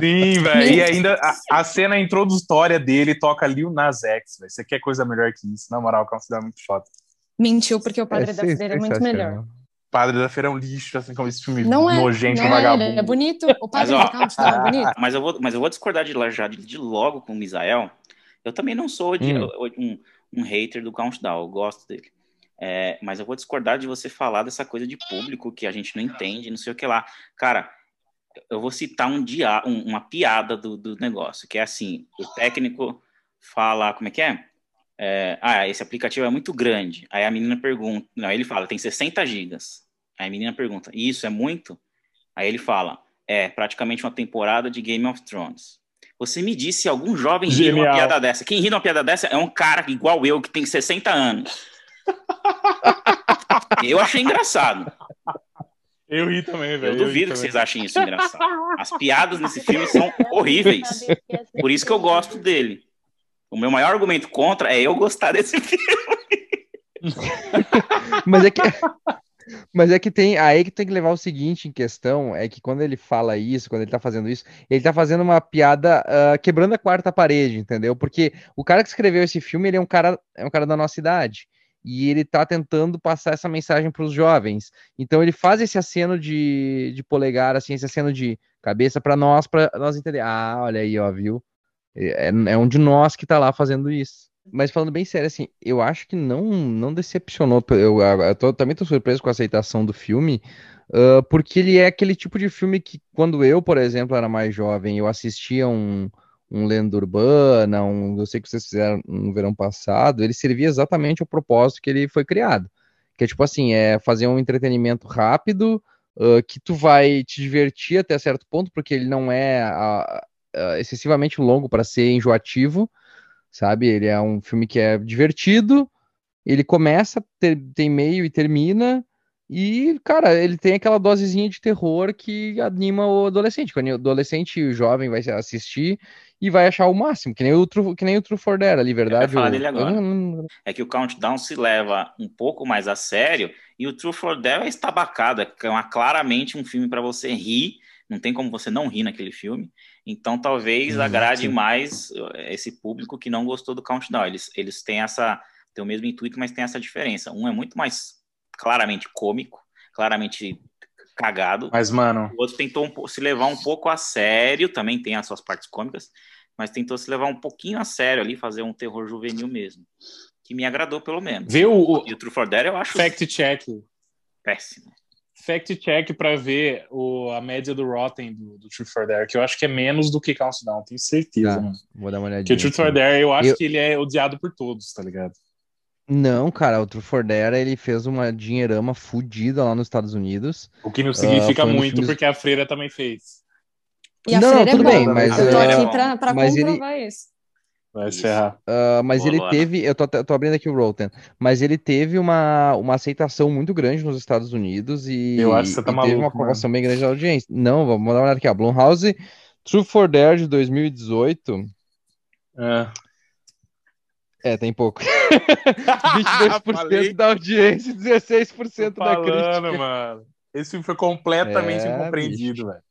Sim, velho. E ainda a, a, cena introdutória dele toca Lil Nas X, velho. Você quer coisa melhor que isso? Na moral, é uma muito foda. Mentiu, porque o padre é, da Feira é muito melhor. Padre da Feira é um lixo, assim como esse filme não é, nojento, não vagabundo. É, é bonito. O padre mas, ó, Countdown é bonito. Mas eu, vou, mas eu vou discordar de, já, de logo com o Misael. Eu também não sou de, hum. um, um hater do Countdown, eu gosto dele. É, mas eu vou discordar de você falar dessa coisa de público que a gente não entende, não sei o que lá. Cara, eu vou citar um dia, um, uma piada do, do negócio, que é assim: o técnico fala, como é que é? é? Ah, esse aplicativo é muito grande. Aí a menina pergunta, não, ele fala, tem 60 gigas. Aí a menina pergunta, isso é muito? Aí ele fala, é praticamente uma temporada de Game of Thrones. Você me disse se algum jovem ri uma piada dessa. Quem ri uma piada dessa é um cara igual eu, que tem 60 anos. eu achei engraçado. Eu ri também, velho. Eu duvido eu que vocês achem isso engraçado. As piadas nesse filme são horríveis. Por isso que eu gosto dele. O meu maior argumento contra é eu gostar desse filme. Mas é que mas é que tem aí que tem que levar o seguinte em questão, é que quando ele fala isso, quando ele tá fazendo isso, ele tá fazendo uma piada uh, quebrando a quarta parede, entendeu? Porque o cara que escreveu esse filme, ele é um cara, é um cara da nossa idade. E ele tá tentando passar essa mensagem para os jovens. Então ele faz esse aceno de, de polegar, assim, esse aceno de cabeça para nós, para nós entender. Ah, olha aí, ó, viu? É, é um de nós que tá lá fazendo isso. Mas falando bem sério, assim, eu acho que não, não decepcionou. Eu, eu tô, também tô surpreso com a aceitação do filme, uh, porque ele é aquele tipo de filme que, quando eu, por exemplo, era mais jovem, eu assistia um, um Lenda Urbana, um, eu sei que vocês fizeram no verão passado, ele servia exatamente ao propósito que ele foi criado. Que é tipo assim, é fazer um entretenimento rápido, uh, que tu vai te divertir até certo ponto, porque ele não é uh, excessivamente longo para ser enjoativo, sabe? Ele é um filme que é divertido, ele começa, ter, tem meio e termina, e, cara, ele tem aquela dosezinha de terror que anima o adolescente. Quando o adolescente e o jovem vai assistir e vai achar o máximo, que nem o True, que nem o True for Dare ali, verdade? Eu falar dele agora. É que o Countdown se leva um pouco mais a sério e o True for Dare é estabacado, é claramente um filme para você rir, não tem como você não rir naquele filme. Então, talvez agrade mais eh, esse público que não gostou do Countdown. Eles, eles têm essa têm o mesmo intuito, mas tem essa diferença. Um é muito mais claramente cômico, claramente cagado. Mas, mano. O outro tentou um, se levar um pouco a sério, também tem as suas partes cômicas, mas tentou se levar um pouquinho a sério ali, fazer um terror juvenil mesmo. Que me agradou, pelo menos. Viu? O, e o True for Dare eu acho. Fact check. Péssimo fact check para ver o, a média do Rotten do, do Truth for Dare, que eu acho que é menos do que Countdown, tenho certeza, tá, mano. Vou dar uma olhadinha. Que o Truth for Dare, eu acho eu... que ele é odiado por todos, tá ligado? Não, cara, o True for Dare, ele fez uma dinheirama fodida lá nos Estados Unidos. O que não significa uh, muito, filmes... porque a Freira também fez. E a não, Freira tudo é bem, mas... Eu tô aqui é... pra, pra comprovar ele... isso. Vai se ferrar. Uh, mas Boa, ele teve, eu tô, tô, abrindo aqui o Rotten, mas ele teve uma, uma aceitação muito grande nos Estados Unidos e, eu acho que você tá maluco, teve uma aprovação bem grande da audiência. Não, vamos dar uma olhada aqui, a Blumhouse, True for Dare de 2018. É. É, tem pouco. 22% da audiência, 16% Tô falando, da crítica. mano. Esse filme foi completamente é, incompreendido, velho.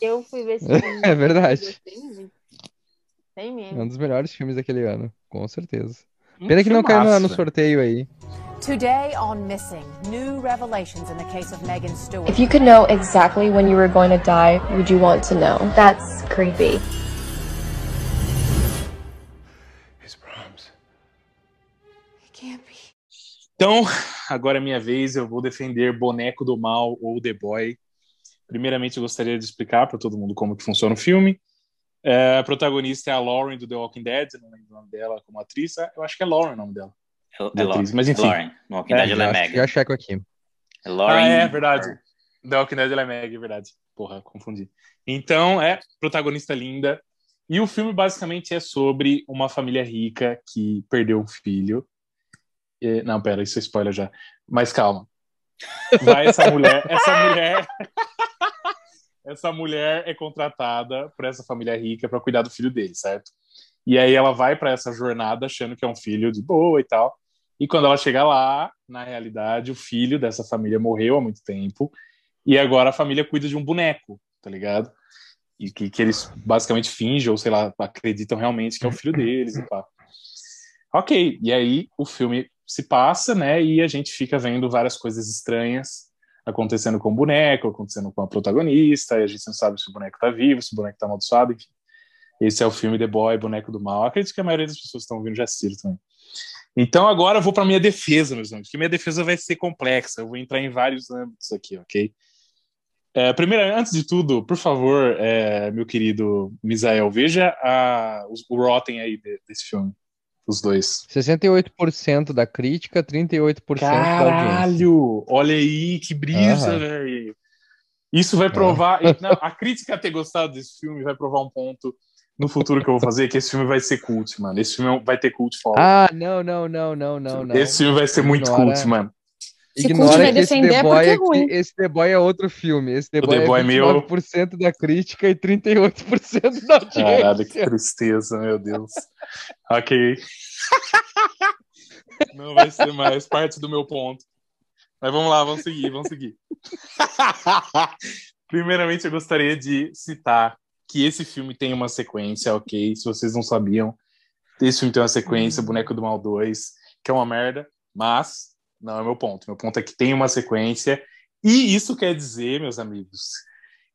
Eu fui ver esse filme. É verdade. Tem mesmo. É um dos melhores filmes daquele ano, com certeza. Hum, Pena que não caiu no, no sorteio aí. Today on Missing, new revelations in the case of Megan Stewart. If you could know exactly when you were going to die, would you want to know? That's creepy. Então, agora é minha vez, eu vou defender Boneco do Mal ou The Boy. Primeiramente, eu gostaria de explicar para todo mundo como que funciona o filme. É, a protagonista é a Lauren do The Walking Dead, não lembro o nome dela como atriz. É, eu acho que é Lauren o nome dela. É, é atriz, mas enfim. Lauren. No Walking Dead ela é Meg. Já checo aqui. É Lauren. Ah, é verdade. The Walking Dead ela é Meg, é verdade. Porra, confundi. Então, é protagonista linda. E o filme basicamente é sobre uma família rica que perdeu um filho. E... Não, pera, isso é spoiler já. Mas calma. Vai essa mulher, essa mulher essa mulher é contratada por essa família rica para cuidar do filho dele, certo? E aí ela vai para essa jornada achando que é um filho de boa e tal. E quando ela chega lá, na realidade, o filho dessa família morreu há muito tempo e agora a família cuida de um boneco, tá ligado? E que, que eles basicamente fingem, ou sei lá, acreditam realmente que é o filho deles e tal. Ok, e aí o filme se passa, né? E a gente fica vendo várias coisas estranhas acontecendo com o boneco, acontecendo com a protagonista, e a gente não sabe se o boneco tá vivo, se o boneco tá amaldiçoado, enfim. Esse é o filme The Boy, Boneco do Mal. Acredito que a maioria das pessoas que estão ouvindo já assistiram também. Então agora eu vou para minha defesa, meus amigos, que minha defesa vai ser complexa. Eu vou entrar em vários âmbitos aqui, ok? É, primeiro, antes de tudo, por favor, é, meu querido Misael, veja a, o, o Rotten aí de, desse filme os dois. 68% da crítica, 38% Caralho, da audiência. Caralho! Olha aí, que brisa, uhum. velho. Isso vai provar. Não, a crítica ter gostado desse filme vai provar um ponto no futuro que eu vou fazer, que esse filme vai ser cult, mano. Esse filme vai ter cult foda. Ah, não, não, não, não, não, não. Esse filme vai ser muito cult, mano. Ignora que esse The, Boy é, é esse The Boy é outro filme. Esse The Boy, The Boy é 29% meu... da crítica e 38% da audiência. Caralho, que tristeza, meu Deus. ok. Não vai ser mais parte do meu ponto. Mas vamos lá, vamos seguir, vamos seguir. Primeiramente, eu gostaria de citar que esse filme tem uma sequência, ok? Se vocês não sabiam, esse filme tem uma sequência, hum. Boneco do Mal 2, que é uma merda, mas não é meu ponto. Meu ponto é que tem uma sequência. E isso quer dizer, meus amigos,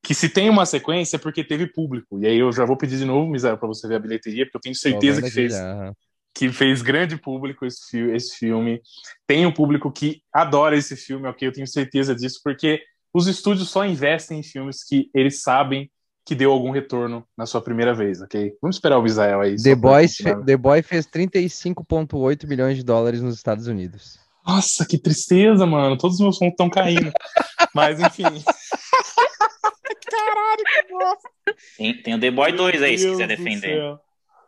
que se tem uma sequência é porque teve público. E aí eu já vou pedir de novo, Misael, para você ver a bilheteria, porque eu tenho certeza que fez, que fez grande público esse, esse filme. Tem um público que adora esse filme, ok? Eu tenho certeza disso, porque os estúdios só investem em filmes que eles sabem que deu algum retorno na sua primeira vez, ok? Vamos esperar o Misael aí. The, Boys, The Boy fez 35,8 milhões de dólares nos Estados Unidos. Nossa, que tristeza, mano. Todos os meus pontos estão caindo. Mas, enfim. Caralho, que bosta. Tem, tem o The Boy 2 aí, Deus se quiser defender.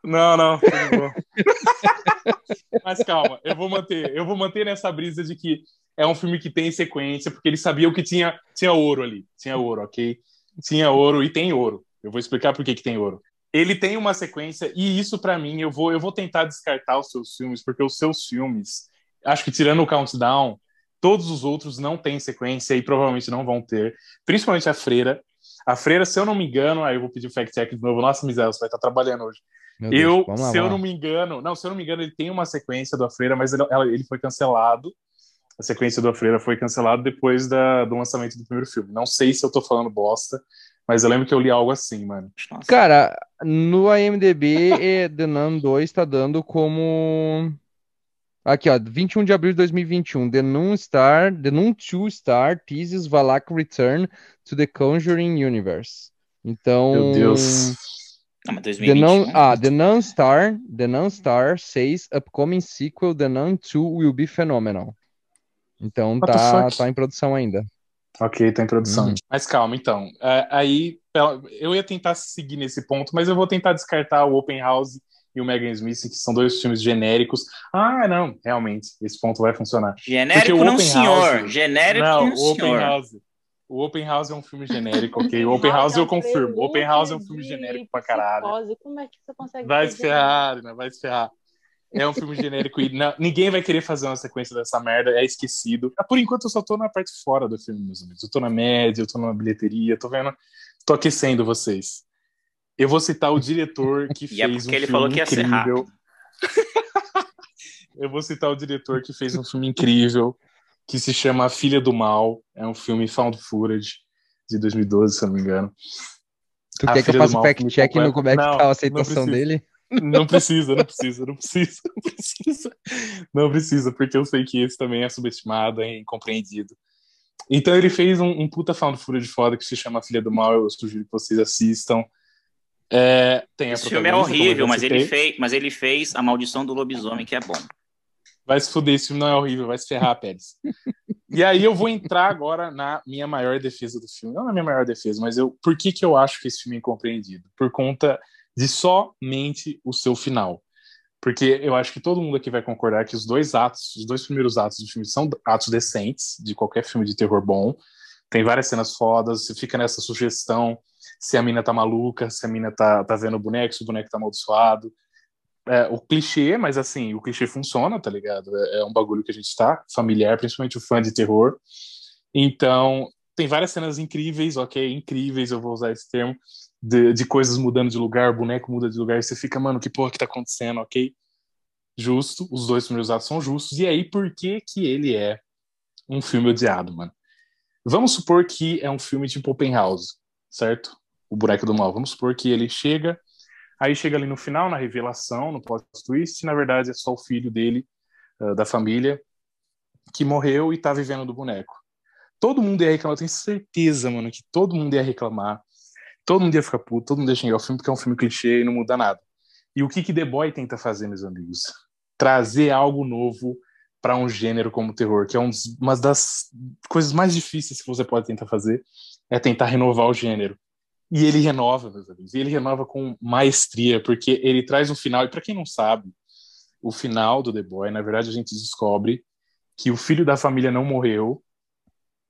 Não, não. Mas calma, eu vou manter. Eu vou manter nessa brisa de que é um filme que tem sequência, porque eles sabiam que tinha, tinha ouro ali. Tinha ouro, ok? Tinha ouro e tem ouro. Eu vou explicar por que, que tem ouro. Ele tem uma sequência, e isso, para mim, eu vou, eu vou tentar descartar os seus filmes, porque os seus filmes acho que tirando o Countdown, todos os outros não têm sequência e provavelmente não vão ter, principalmente a Freira. A Freira, se eu não me engano, aí eu vou pedir o fact-check de novo. Nossa, Miséria, você vai estar trabalhando hoje. eu, lá, se eu não me engano, não, se eu não me engano, ele tem uma sequência do A Freira, mas ele, ele foi cancelado. A sequência do A Freira foi cancelada depois da, do lançamento do primeiro filme. Não sei se eu tô falando bosta, mas eu lembro que eu li algo assim, mano. Nossa. Cara, no IMDB, The Nun 2 tá dando como Aqui, ó, 21 de abril de 2021. The Noon Star, The Noon 2 Star teases Valak Return to the Conjuring Universe. Então. Meu Deus. Não, mas 2021. The Nun, ah, The Nun Star, The Nun Star says upcoming sequel The Nun 2 will be phenomenal. Então tá, tá em produção ainda. Ok, tá em produção. Uhum. Mas calma, então. É, aí eu ia tentar seguir nesse ponto, mas eu vou tentar descartar o Open House e o Megan Smith, que são dois filmes genéricos. Ah, não, realmente, esse ponto vai funcionar. Genérico não, Open senhor. House, genérico não, não o Open senhor. House. O Open House é um filme genérico, ok? O Open House eu confirmo. O Open House é um filme genérico pra caralho. Como é que você consegue Vai se ferrar, né? Vai se ferrar. É um filme genérico e não, ninguém vai querer fazer uma sequência dessa merda, é esquecido. Por enquanto eu só tô na parte fora do filme, meus amigos. Eu tô na média, eu tô na bilheteria, tô vendo, tô aquecendo vocês. Eu vou citar o diretor que fez é um filme ele falou que ia incrível. eu vou citar o diretor que fez um filme incrível que se chama A Filha do Mal. É um filme found footage de 2012, se eu não me engano. Tu a quer que eu faça fact-check no como é que não, tá a aceitação dele? Não precisa, não precisa, não precisa, não precisa. Não precisa, porque eu sei que esse também é subestimado, é incompreendido. Então ele fez um, um puta found footage foda que se chama A Filha do Mal, eu sugiro que vocês assistam. É, tem Esse filme é horrível, mas ele, fez, mas ele fez A Maldição do Lobisomem, que é bom. Vai se fuder, esse filme não é horrível, vai se ferrar, Pérez. E aí eu vou entrar agora na minha maior defesa do filme. Não na minha maior defesa, mas eu, por que, que eu acho que esse filme é incompreendido? Por conta de somente o seu final. Porque eu acho que todo mundo aqui vai concordar que os dois atos, os dois primeiros atos do filme são atos decentes, de qualquer filme de terror bom. Tem várias cenas fodas, você fica nessa sugestão se a mina tá maluca, se a mina tá, tá vendo o boneco, se o boneco tá amaldiçoado. É, o clichê, mas assim, o clichê funciona, tá ligado? É, é um bagulho que a gente tá familiar, principalmente o fã de terror. Então, tem várias cenas incríveis, ok? Incríveis, eu vou usar esse termo, de, de coisas mudando de lugar, o boneco muda de lugar, e você fica, mano, que porra que tá acontecendo, ok? Justo, os dois primeiros atos são justos. E aí, por que que ele é um filme odiado, mano? Vamos supor que é um filme tipo Open House, certo? O Boneco do Mal. Vamos supor que ele chega, aí chega ali no final, na revelação, no plot twist, na verdade é só o filho dele, uh, da família, que morreu e tá vivendo do boneco. Todo mundo ia reclamar, eu tenho certeza, mano, que todo mundo ia reclamar Todo mundo ia ficar puto, todo mundo ia xingar o filme, porque é um filme clichê e não muda nada. E o que que The Boy tenta fazer, meus amigos? Trazer algo novo para um gênero como o terror, que é um uma das coisas mais difíceis que você pode tentar fazer, é tentar renovar o gênero. E ele renova, meus amigos, e ele renova com maestria, porque ele traz um final, e para quem não sabe, o final do The Boy, na verdade a gente descobre que o filho da família não morreu,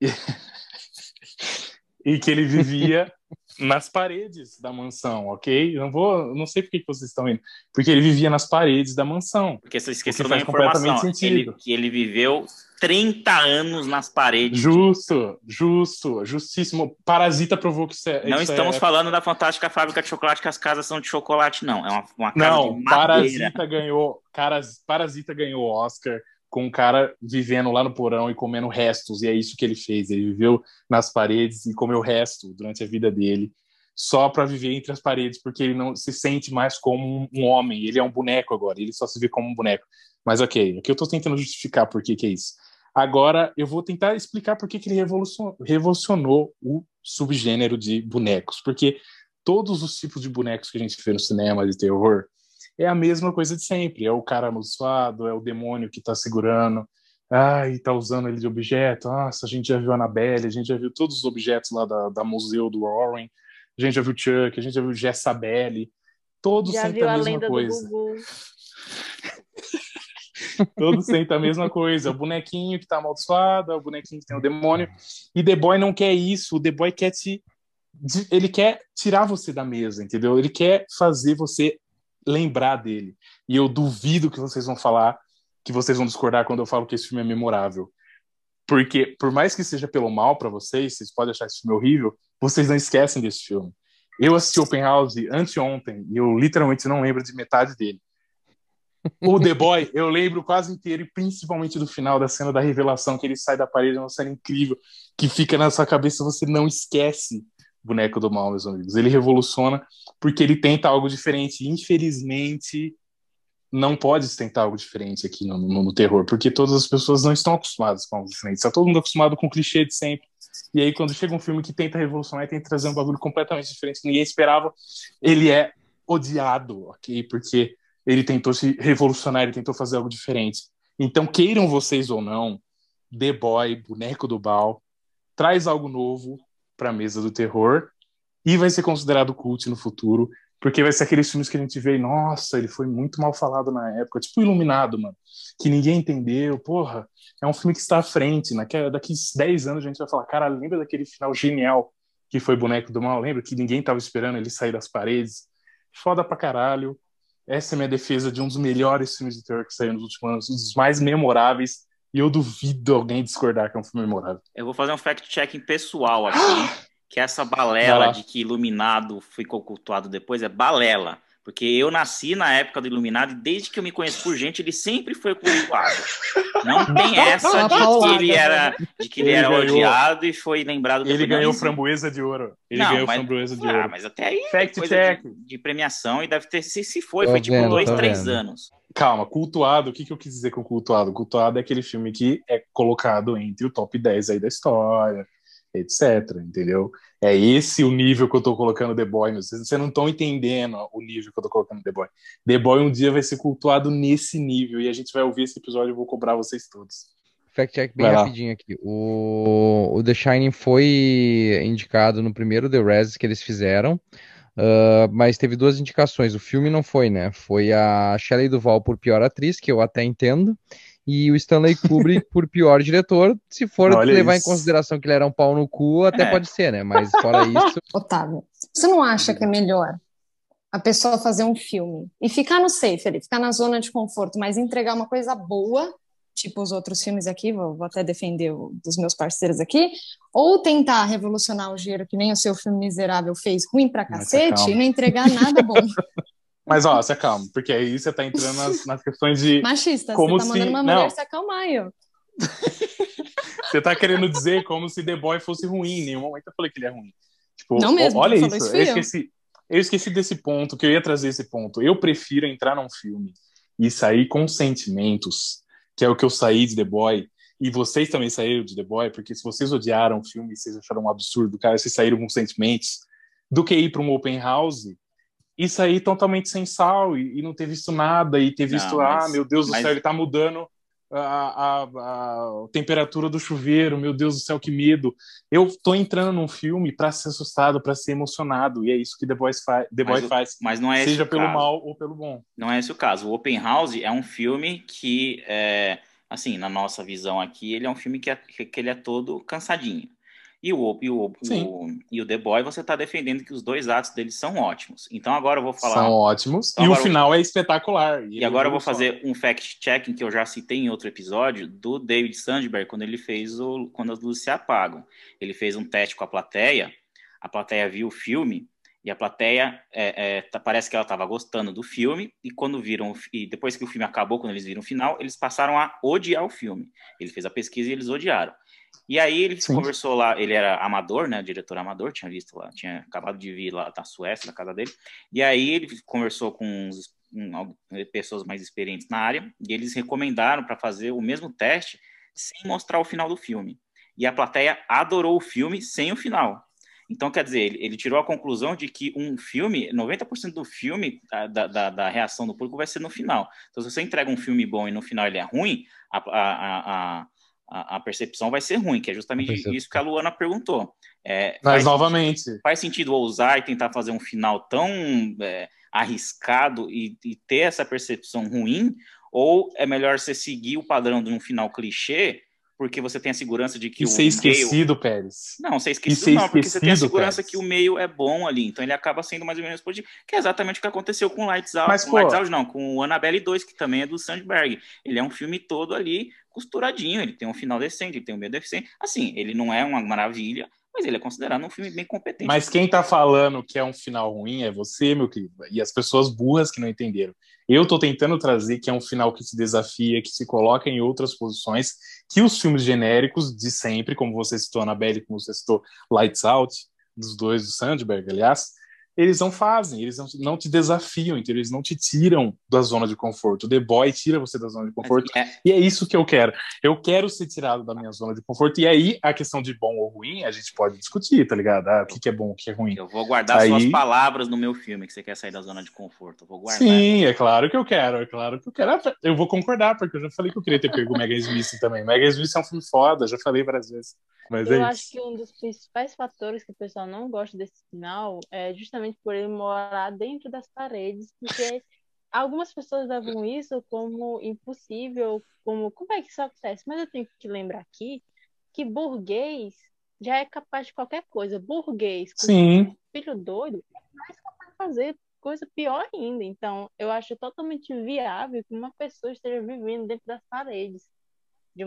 e, e que ele vivia nas paredes da mansão, ok? Não vou, não sei por que vocês estão indo, porque ele vivia nas paredes da mansão. Porque você esqueceu da informação, ele, que ele viveu 30 anos nas paredes. Justo, justo, justíssimo. Parasita provou que isso é. Não isso estamos é... falando da fantástica fábrica de chocolate, que as casas são de chocolate, não. É uma, uma casa não, de madeira. Parasita ganhou, Parasita ganhou Oscar com um cara vivendo lá no porão e comendo restos, e é isso que ele fez. Ele viveu nas paredes e comeu resto durante a vida dele, só para viver entre as paredes, porque ele não se sente mais como um homem. Ele é um boneco agora, ele só se vê como um boneco. Mas ok, aqui eu estou tentando justificar por que, que é isso. Agora eu vou tentar explicar por que, que ele revolucionou, revolucionou o subgênero de bonecos, porque todos os tipos de bonecos que a gente vê no cinema de terror, é a mesma coisa de sempre. É o cara amaldiçoado, é o demônio que está segurando, ah, e tá usando ele de objeto. Nossa, a gente já viu a Annabelle, a gente já viu todos os objetos lá da, da museu do Warren, a gente já viu Chuck, a gente já viu Jessabelle, todos já a, a mesma coisa. todos sentem a mesma coisa. O bonequinho que tá amaldiçoado, o bonequinho que tem o demônio. E The Boy não quer isso, o The Boy quer te. Ele quer tirar você da mesa, entendeu? Ele quer fazer você lembrar dele. E eu duvido que vocês vão falar, que vocês vão discordar quando eu falo que esse filme é memorável. Porque, por mais que seja pelo mal para vocês, vocês podem achar esse filme horrível, vocês não esquecem desse filme. Eu assisti Open House anteontem e eu literalmente não lembro de metade dele. O The Boy, eu lembro quase inteiro, e principalmente do final da cena da revelação, que ele sai da parede, é uma cena incrível, que fica na sua cabeça, você não esquece Boneco do Mal, meus amigos. Ele revoluciona porque ele tenta algo diferente. Infelizmente, não pode tentar algo diferente aqui no, no, no, terror, porque todas as pessoas não estão acostumadas com algo diferente. Está todo mundo acostumado com o clichê de sempre. E aí, quando chega um filme que tenta revolucionar e tenta trazer um bagulho completamente diferente que ninguém esperava, ele é odiado, ok? Porque ele tentou se revolucionar, ele tentou fazer algo diferente. Então, queiram vocês ou não, The Boy, Boneco do Bal, traz algo novo, para a mesa do terror e vai ser considerado cult no futuro, porque vai ser aqueles filmes que a gente vê e, nossa, ele foi muito mal falado na época, tipo Iluminado, mano, que ninguém entendeu, porra, é um filme que está à frente, né? daqui 10 anos a gente vai falar, cara, lembra daquele final genial que foi Boneco do Mal, lembra que ninguém tava esperando ele sair das paredes? Foda pra caralho. Essa é a minha defesa de um dos melhores filmes de terror que saiu nos últimos anos, um dos mais memoráveis e eu duvido alguém discordar que é um filme memorável. Eu vou fazer um fact-checking pessoal aqui, que essa balela de que Iluminado ficou cultuado depois é balela. Porque eu nasci na época do Iluminado e desde que eu me conheço por gente, ele sempre foi cultuado. Não tem essa de que ele era, de que ele, ele era ganhou, odiado e foi lembrado Ele ganhou framboesa de ouro. Ele não, ganhou mas, framboesa de ah, ouro. Mas até aí Fact check. De, de, premiação e deve ter se, se foi, foi tipo dois, três vendo. anos. Calma, cultuado, o que, que eu quis dizer com cultuado? Cultuado é aquele filme que é colocado entre o top 10 aí da história, etc, entendeu? É esse o nível que eu tô colocando The Boy, vocês, vocês não estão entendendo o nível que eu tô colocando The Boy. The Boy um dia vai ser cultuado nesse nível, e a gente vai ouvir esse episódio e vou cobrar vocês todos. Fact check bem rapidinho aqui. O, o The Shining foi indicado no primeiro The Res que eles fizeram, uh, mas teve duas indicações. O filme não foi, né? Foi a Shelley Duval por pior atriz, que eu até entendo, e o Stanley Kubrick por pior diretor. Se for Olha levar isso. em consideração que ele era um pau no cu, até é. pode ser, né? Mas fora isso. Otávio, você não acha que é melhor a pessoa fazer um filme e ficar no safe ali, ficar na zona de conforto, mas entregar uma coisa boa, tipo os outros filmes aqui, vou, vou até defender o, dos meus parceiros aqui, ou tentar revolucionar o gênero que nem o seu filme miserável fez, ruim pra cacete, e não entregar nada bom. Mas ó, se acalma, porque aí você tá entrando nas, nas questões de. Machista, como você tá mandando se... uma mulher não. se acalmar ó. você tá querendo dizer como se The Boy fosse ruim. Em nenhum momento eu falei que ele é ruim. Tipo, não mesmo, olha isso. isso eu, esqueci, eu esqueci desse ponto, que eu ia trazer esse ponto. Eu prefiro entrar num filme e sair com sentimentos, que é o que eu saí de The Boy. E vocês também saíram de The Boy, porque se vocês odiaram o filme, vocês acharam um absurdo, cara, vocês saíram com sentimentos, do que ir para um open house e sair totalmente sem sal e, e não ter visto nada e ter visto, não, mas, ah, meu Deus do mas... céu, ele tá mudando a, a, a, temperatura do chuveiro, meu Deus do céu, que medo. Eu tô entrando num filme para ser assustado, para ser emocionado, e é isso que The Boy, fa The Boy mas, faz. Mas não é seja pelo caso. mal ou pelo bom. Não é esse o caso. O Open House é um filme que, é, assim, na nossa visão aqui, ele é um filme que, é, que ele é todo cansadinho. E o, e o, o, e o The Boy, você está defendendo que os dois atos deles são ótimos. Então agora eu vou falar. São ótimos. Então, e o final é espetacular. E, e agora eu vou fazer um fact-checking que eu já citei em outro episódio do David Sandberg, quando ele fez o Quando as Luzes Se Apagam. Ele fez um teste com a plateia, a plateia viu o filme. E a plateia é, é, tá, parece que ela estava gostando do filme, e quando viram, e depois que o filme acabou, quando eles viram o final, eles passaram a odiar o filme. Ele fez a pesquisa e eles odiaram. E aí ele Sim. conversou lá, ele era amador, né, diretor amador, tinha visto lá, tinha acabado de vir lá da Suécia, na casa dele. E aí ele conversou com uns, um, pessoas mais experientes na área e eles recomendaram para fazer o mesmo teste sem mostrar o final do filme. E a plateia adorou o filme sem o final. Então, quer dizer, ele, ele tirou a conclusão de que um filme, 90% do filme, da, da, da, reação do público vai ser no final. Então, se você entrega um filme bom e no final ele é ruim, a, a, a a, a, percepção vai ser ruim, que é justamente isso que a Luana perguntou. É, Mas, novamente. Faz sentido ousar e tentar fazer um final tão é, arriscado e, e, ter essa percepção ruim? Ou é melhor você seguir o padrão de um final clichê porque você tem a segurança de que e o ser esquecido, meio... Pérez. Não, ser esquecido ser não, porque você tem a segurança Pérez. que o meio é bom ali, então ele acaba sendo mais ou menos positivo, que é exatamente o que aconteceu com Lights Out, Mas, com pô... Lights Out não, com o Annabelle 2, que também é do Sandberg. Ele é um filme todo ali costuradinho, ele tem um final decente, ele tem um meio decente. Assim, ele não é uma maravilha, mas ele é considerado um filme bem competente. Mas quem tá falando que é um final ruim é você, meu querido, e as pessoas burras que não entenderam. Eu tô tentando trazer que é um final que se desafia, que se coloca em outras posições, que os filmes genéricos de sempre, como você citou Annabelle, como você citou Lights Out, dos dois do Sandberg, aliás, eles não fazem, eles não, não te desafiam, então eles não te tiram da zona de conforto. O The Boy tira você da zona de conforto, é... e é isso que eu quero. Eu quero ser tirado da minha zona de conforto, e aí a questão de bom ou ruim a gente pode discutir, tá ligado? Ah, o que, que é bom, o que é ruim. Eu vou guardar aí... suas palavras no meu filme, que você quer sair da zona de conforto. Eu vou guardar. Sim, é claro que eu quero, é claro que eu quero. Eu vou concordar, porque eu já falei que eu queria ter pego o Megan Smith também. Megan Smith é um filme foda, já falei várias vezes. Mas eu é acho que um dos principais fatores que o pessoal não gosta desse final é justamente justamente por ele morar dentro das paredes, porque algumas pessoas levam isso como impossível, como como é que isso acontece? Mas eu tenho que lembrar aqui que burguês já é capaz de qualquer coisa. Burguês, Sim. filho doido, é mais capaz de fazer coisa pior ainda. Então, eu acho totalmente viável que uma pessoa esteja vivendo dentro das paredes.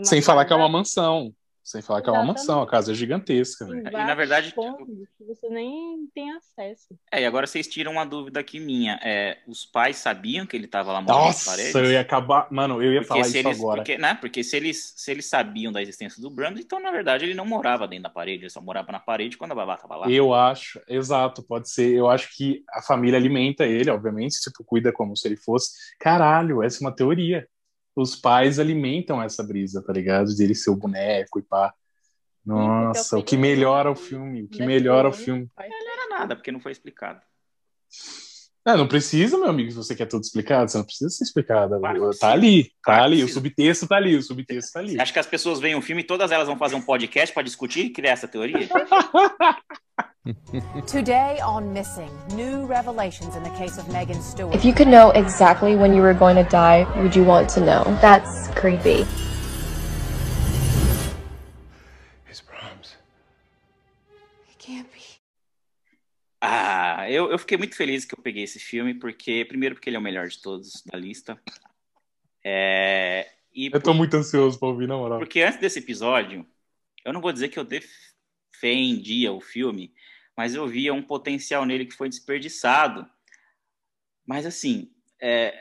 Sem falar que é uma mansão. Sem falar que é uma mansão, a casa é gigantesca. E na verdade. que você nem tem acesso. É, e agora vocês tiram uma dúvida aqui minha. É, os pais sabiam que ele estava lá morando Nossa, paredes? eu ia acabar. Mano, eu ia porque falar isso eles, agora. Porque, né, porque se eles, se eles sabiam da existência do Brando, então na verdade ele não morava dentro da parede, ele só morava na parede quando a babá estava lá. Eu acho, exato, pode ser. Eu acho que a família alimenta ele, obviamente, tipo, cuida como se ele fosse. Caralho, essa é uma teoria os pais alimentam essa brisa, tá ligado? De ele ser o boneco e pá. Nossa, o que melhora o filme, o que melhora o filme. Não melhora nada, porque não foi explicado. Não, não precisa, meu amigo, se você quer tudo explicado, você não precisa ser explicado. Claro tá ali, tá claro ali, o subtexto tá ali, o subtexto tá ali. Acho que as pessoas veem o filme e todas elas vão fazer um podcast para discutir e criar essa teoria? Today on Missing, new revelations in the case of Megan Stewart. If you could know exactly when you were going to die, would you want to know? That's creepy. His proms. It can't be. Ah, eu, eu fiquei muito feliz que eu peguei esse filme, porque, primeiro, porque ele é o melhor de todos da lista. É, e eu tô por, muito ansioso pra ouvir, na moral. Porque antes desse episódio, eu não vou dizer que eu defendia o filme, mas eu via um potencial nele que foi desperdiçado. Mas, assim, é,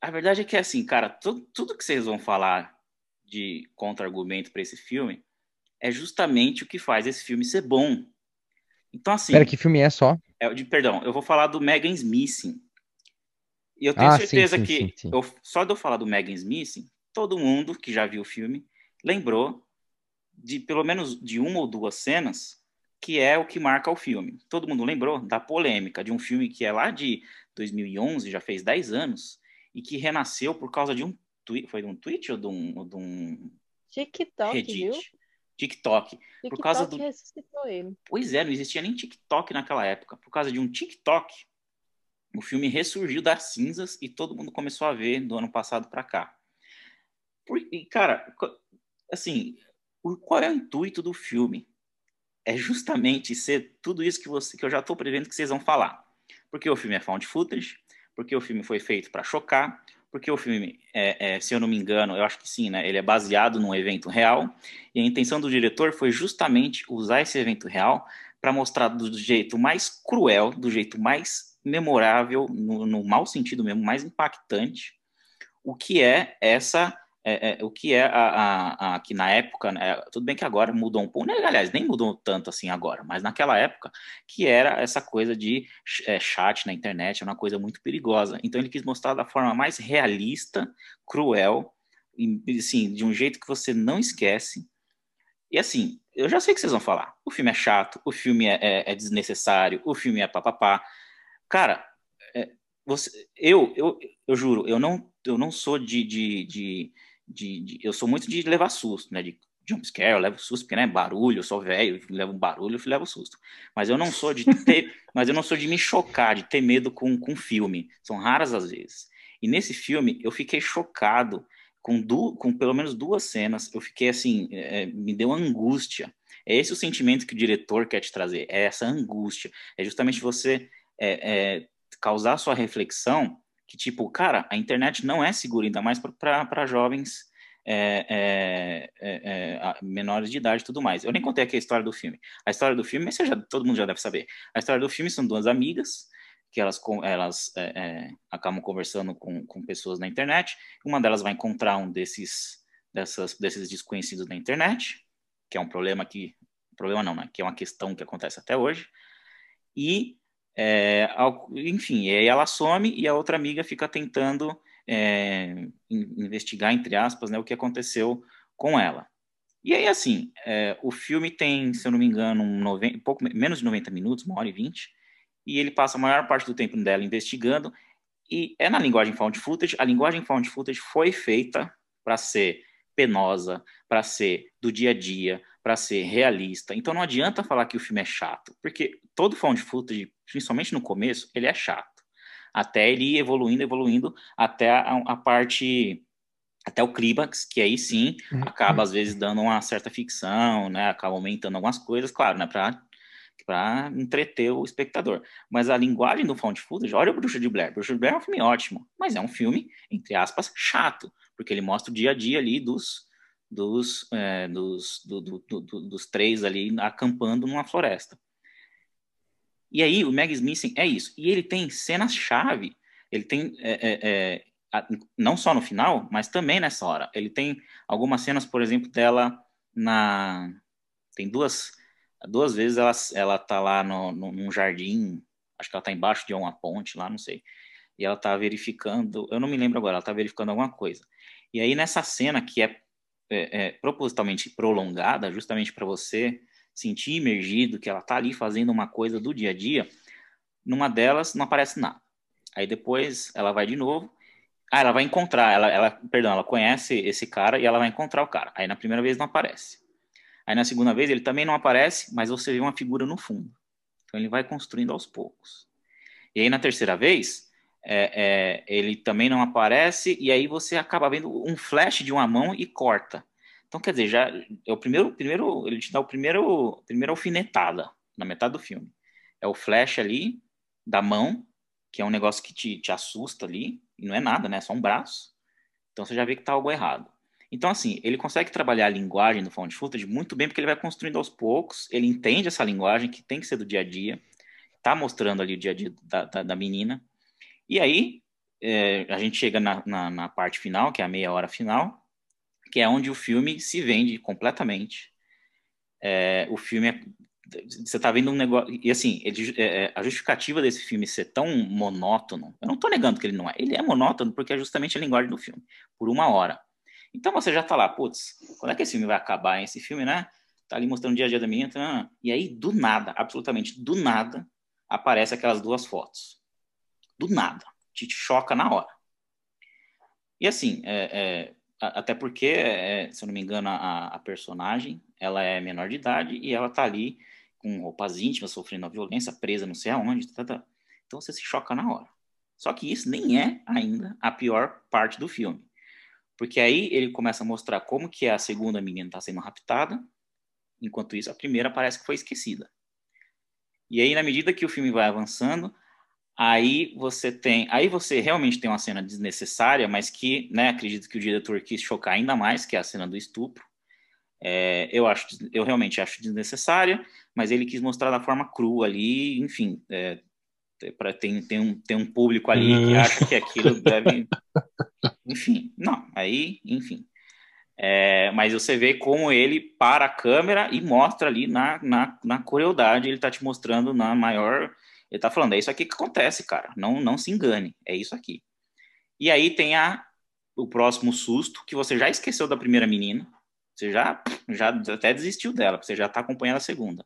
a verdade é que, assim, cara, tudo, tudo que vocês vão falar de contra-argumento para esse filme é justamente o que faz esse filme ser bom. Então, assim. Pera, que filme é só? É, de, perdão, eu vou falar do Megan's Missing. E eu tenho ah, certeza sim, sim, que sim, eu, só de eu falar do Megan's Missing, todo mundo que já viu o filme lembrou de pelo menos de uma ou duas cenas que é o que marca o filme. Todo mundo lembrou da polêmica de um filme que é lá de 2011, já fez 10 anos, e que renasceu por causa de um tweet, foi de um tweet ou de um, ou de um TikTok, Reddit? viu? TikTok. TikTok por causa do... ressuscitou ele. Pois é, não existia nem TikTok naquela época. Por causa de um TikTok, o filme ressurgiu das cinzas e todo mundo começou a ver do ano passado para cá. Por... E, cara, assim, qual é o intuito do filme? É justamente ser tudo isso que, você, que eu já estou prevendo que vocês vão falar. Porque o filme é found footage, porque o filme foi feito para chocar, porque o filme, é, é, se eu não me engano, eu acho que sim, né? Ele é baseado num evento real e a intenção do diretor foi justamente usar esse evento real para mostrar do jeito mais cruel, do jeito mais memorável, no, no mau sentido mesmo, mais impactante, o que é essa é, é, o que é a, a, a, que na época, né, tudo bem que agora mudou um pouco, né, aliás, nem mudou tanto assim agora, mas naquela época, que era essa coisa de é, chat na internet, é uma coisa muito perigosa. Então ele quis mostrar da forma mais realista, cruel, e, assim, de um jeito que você não esquece. E assim, eu já sei o que vocês vão falar. O filme é chato, o filme é, é, é desnecessário, o filme é papapá. Cara, é, você, eu, eu, eu juro, eu não, eu não sou de, de, de de, de, eu sou muito de levar susto, né? De jumpscare, eu levo susto, porque, né, barulho, eu sou velho, levo um barulho, eu levo susto. Mas eu não sou de ter, mas eu não sou de me chocar, de ter medo com, com filme. São raras as vezes. E nesse filme, eu fiquei chocado com, du, com pelo menos duas cenas. Eu fiquei assim, é, me deu angústia. É esse o sentimento que o diretor quer te trazer, é essa angústia. É justamente você é, é, causar sua reflexão que, tipo, cara, a internet não é segura, ainda mais para jovens é, é, é, é menores de idade e tudo mais. Eu nem contei aqui a história do filme. A história do filme, já, todo mundo já deve saber. A história do filme são duas amigas que elas, elas é, é, acabam conversando com, com pessoas na internet. Uma delas vai encontrar um desses, dessas, desses desconhecidos na internet, que é um problema que. Problema não, né? Que é uma questão que acontece até hoje. E é, enfim, aí ela some e a outra amiga fica tentando é, investigar, entre aspas, né, o que aconteceu com ela. E aí, assim, é, o filme tem, se eu não me engano, um 90, pouco menos de 90 minutos, uma hora e vinte, e ele passa a maior parte do tempo dela investigando, e é na linguagem found footage. A linguagem found footage foi feita para ser penosa, para ser do dia a dia, para ser realista. Então não adianta falar que o filme é chato, porque todo found footage, principalmente no começo, ele é chato. Até ele ir evoluindo, evoluindo, até a, a parte até o clímax, que aí sim uhum. acaba às vezes dando uma certa ficção, né? Acaba aumentando algumas coisas, claro, né? Para para entreter o espectador. Mas a linguagem do found footage, olha o Bruxa de Blair. Bruxa de Blair é um filme ótimo, mas é um filme, entre aspas, chato, porque ele mostra o dia a dia ali dos, dos, é, dos, do, do, do, dos três ali acampando numa floresta. E aí, o Meg Smith é isso. E ele tem cenas-chave. Ele tem, é, é, é não só no final, mas também nessa hora. Ele tem algumas cenas, por exemplo, dela na. Tem duas. Duas vezes ela, ela tá lá no, no, num jardim. Acho que ela tá embaixo de uma ponte lá, não sei. E ela tá verificando. Eu não me lembro agora, ela tá verificando alguma coisa. E aí, nessa cena, que é é, é, propositalmente prolongada, justamente para você sentir imergido que ela está ali fazendo uma coisa do dia a dia, numa delas não aparece nada. Aí depois ela vai de novo, ah, ela vai encontrar, ela, ela, perdão, ela conhece esse cara e ela vai encontrar o cara. Aí na primeira vez não aparece. Aí na segunda vez ele também não aparece, mas você vê uma figura no fundo. Então ele vai construindo aos poucos. E aí na terceira vez, é, é, ele também não aparece, e aí você acaba vendo um flash de uma mão e corta. Então, quer dizer, já é o primeiro, primeiro ele te dá o primeiro, primeira alfinetada na metade do filme. É o flash ali da mão, que é um negócio que te, te assusta ali, e não é nada, né? É só um braço. Então você já vê que tá algo errado. Então, assim, ele consegue trabalhar a linguagem do found footage muito bem, porque ele vai construindo aos poucos, ele entende essa linguagem que tem que ser do dia a dia, tá mostrando ali o dia a dia da, da, da menina. E aí, é, a gente chega na, na, na, parte final, que é a meia hora final, que é onde o filme se vende completamente. É, o filme é, Você tá vendo um negócio. E assim, ele, é, é, a justificativa desse filme ser tão monótono, eu não tô negando que ele não é. Ele é monótono porque é justamente a linguagem do filme, por uma hora. Então você já tá lá, putz, quando é que esse filme vai acabar? Esse filme, né? Tá ali mostrando o dia a dia da minha. Tá... E aí, do nada, absolutamente do nada, aparece aquelas duas fotos. Do nada. Te choca na hora. E assim, é, é, até porque, é, se eu não me engano, a, a, personagem, ela é menor de idade e ela tá ali com roupas íntimas, sofrendo a violência, presa não sei aonde, tá, tá. então você se choca na hora. Só que isso nem é ainda a pior parte do filme. Porque aí ele começa a mostrar como que a segunda menina está sendo raptada, enquanto isso a primeira parece que foi esquecida. E aí, na medida que o filme vai avançando, aí você tem, aí você realmente tem uma cena desnecessária, mas que, né, acredito que o diretor quis chocar ainda mais, que é a cena do estupro. É, eu acho, eu realmente acho desnecessária, mas ele quis mostrar da forma crua ali, enfim, é, para tem, tem, um, tem um público ali que hum. acha que aquilo deve. Enfim, não, aí, enfim. É, mas você vê como ele para a câmera e mostra ali na, na, na crueldade, ele está te mostrando na maior. Ele está falando, é isso aqui que acontece, cara. Não, não se engane, é isso aqui. E aí tem a, o próximo susto, que você já esqueceu da primeira menina, você já, já até desistiu dela, você já está acompanhando a segunda.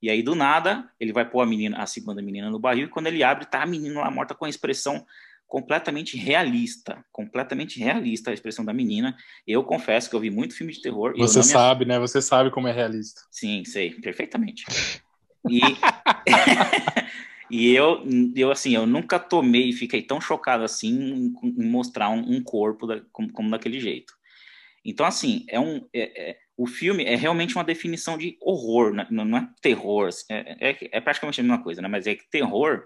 E aí, do nada, ele vai pôr a menina, a segunda menina no barril, e quando ele abre, tá a menina lá morta com a expressão completamente realista, completamente realista a expressão da menina. Eu confesso que eu vi muito filme de terror. Você sabe, me... né? Você sabe como é realista. Sim, sei, perfeitamente. E, e eu, eu, assim, eu nunca tomei e fiquei tão chocado assim em, mostrar um, um corpo da, como, como, daquele jeito. Então, assim, é um, é, é, o filme é realmente uma definição de horror, né? não, não é terror, assim, é, é, é, praticamente a mesma coisa, né? mas é que terror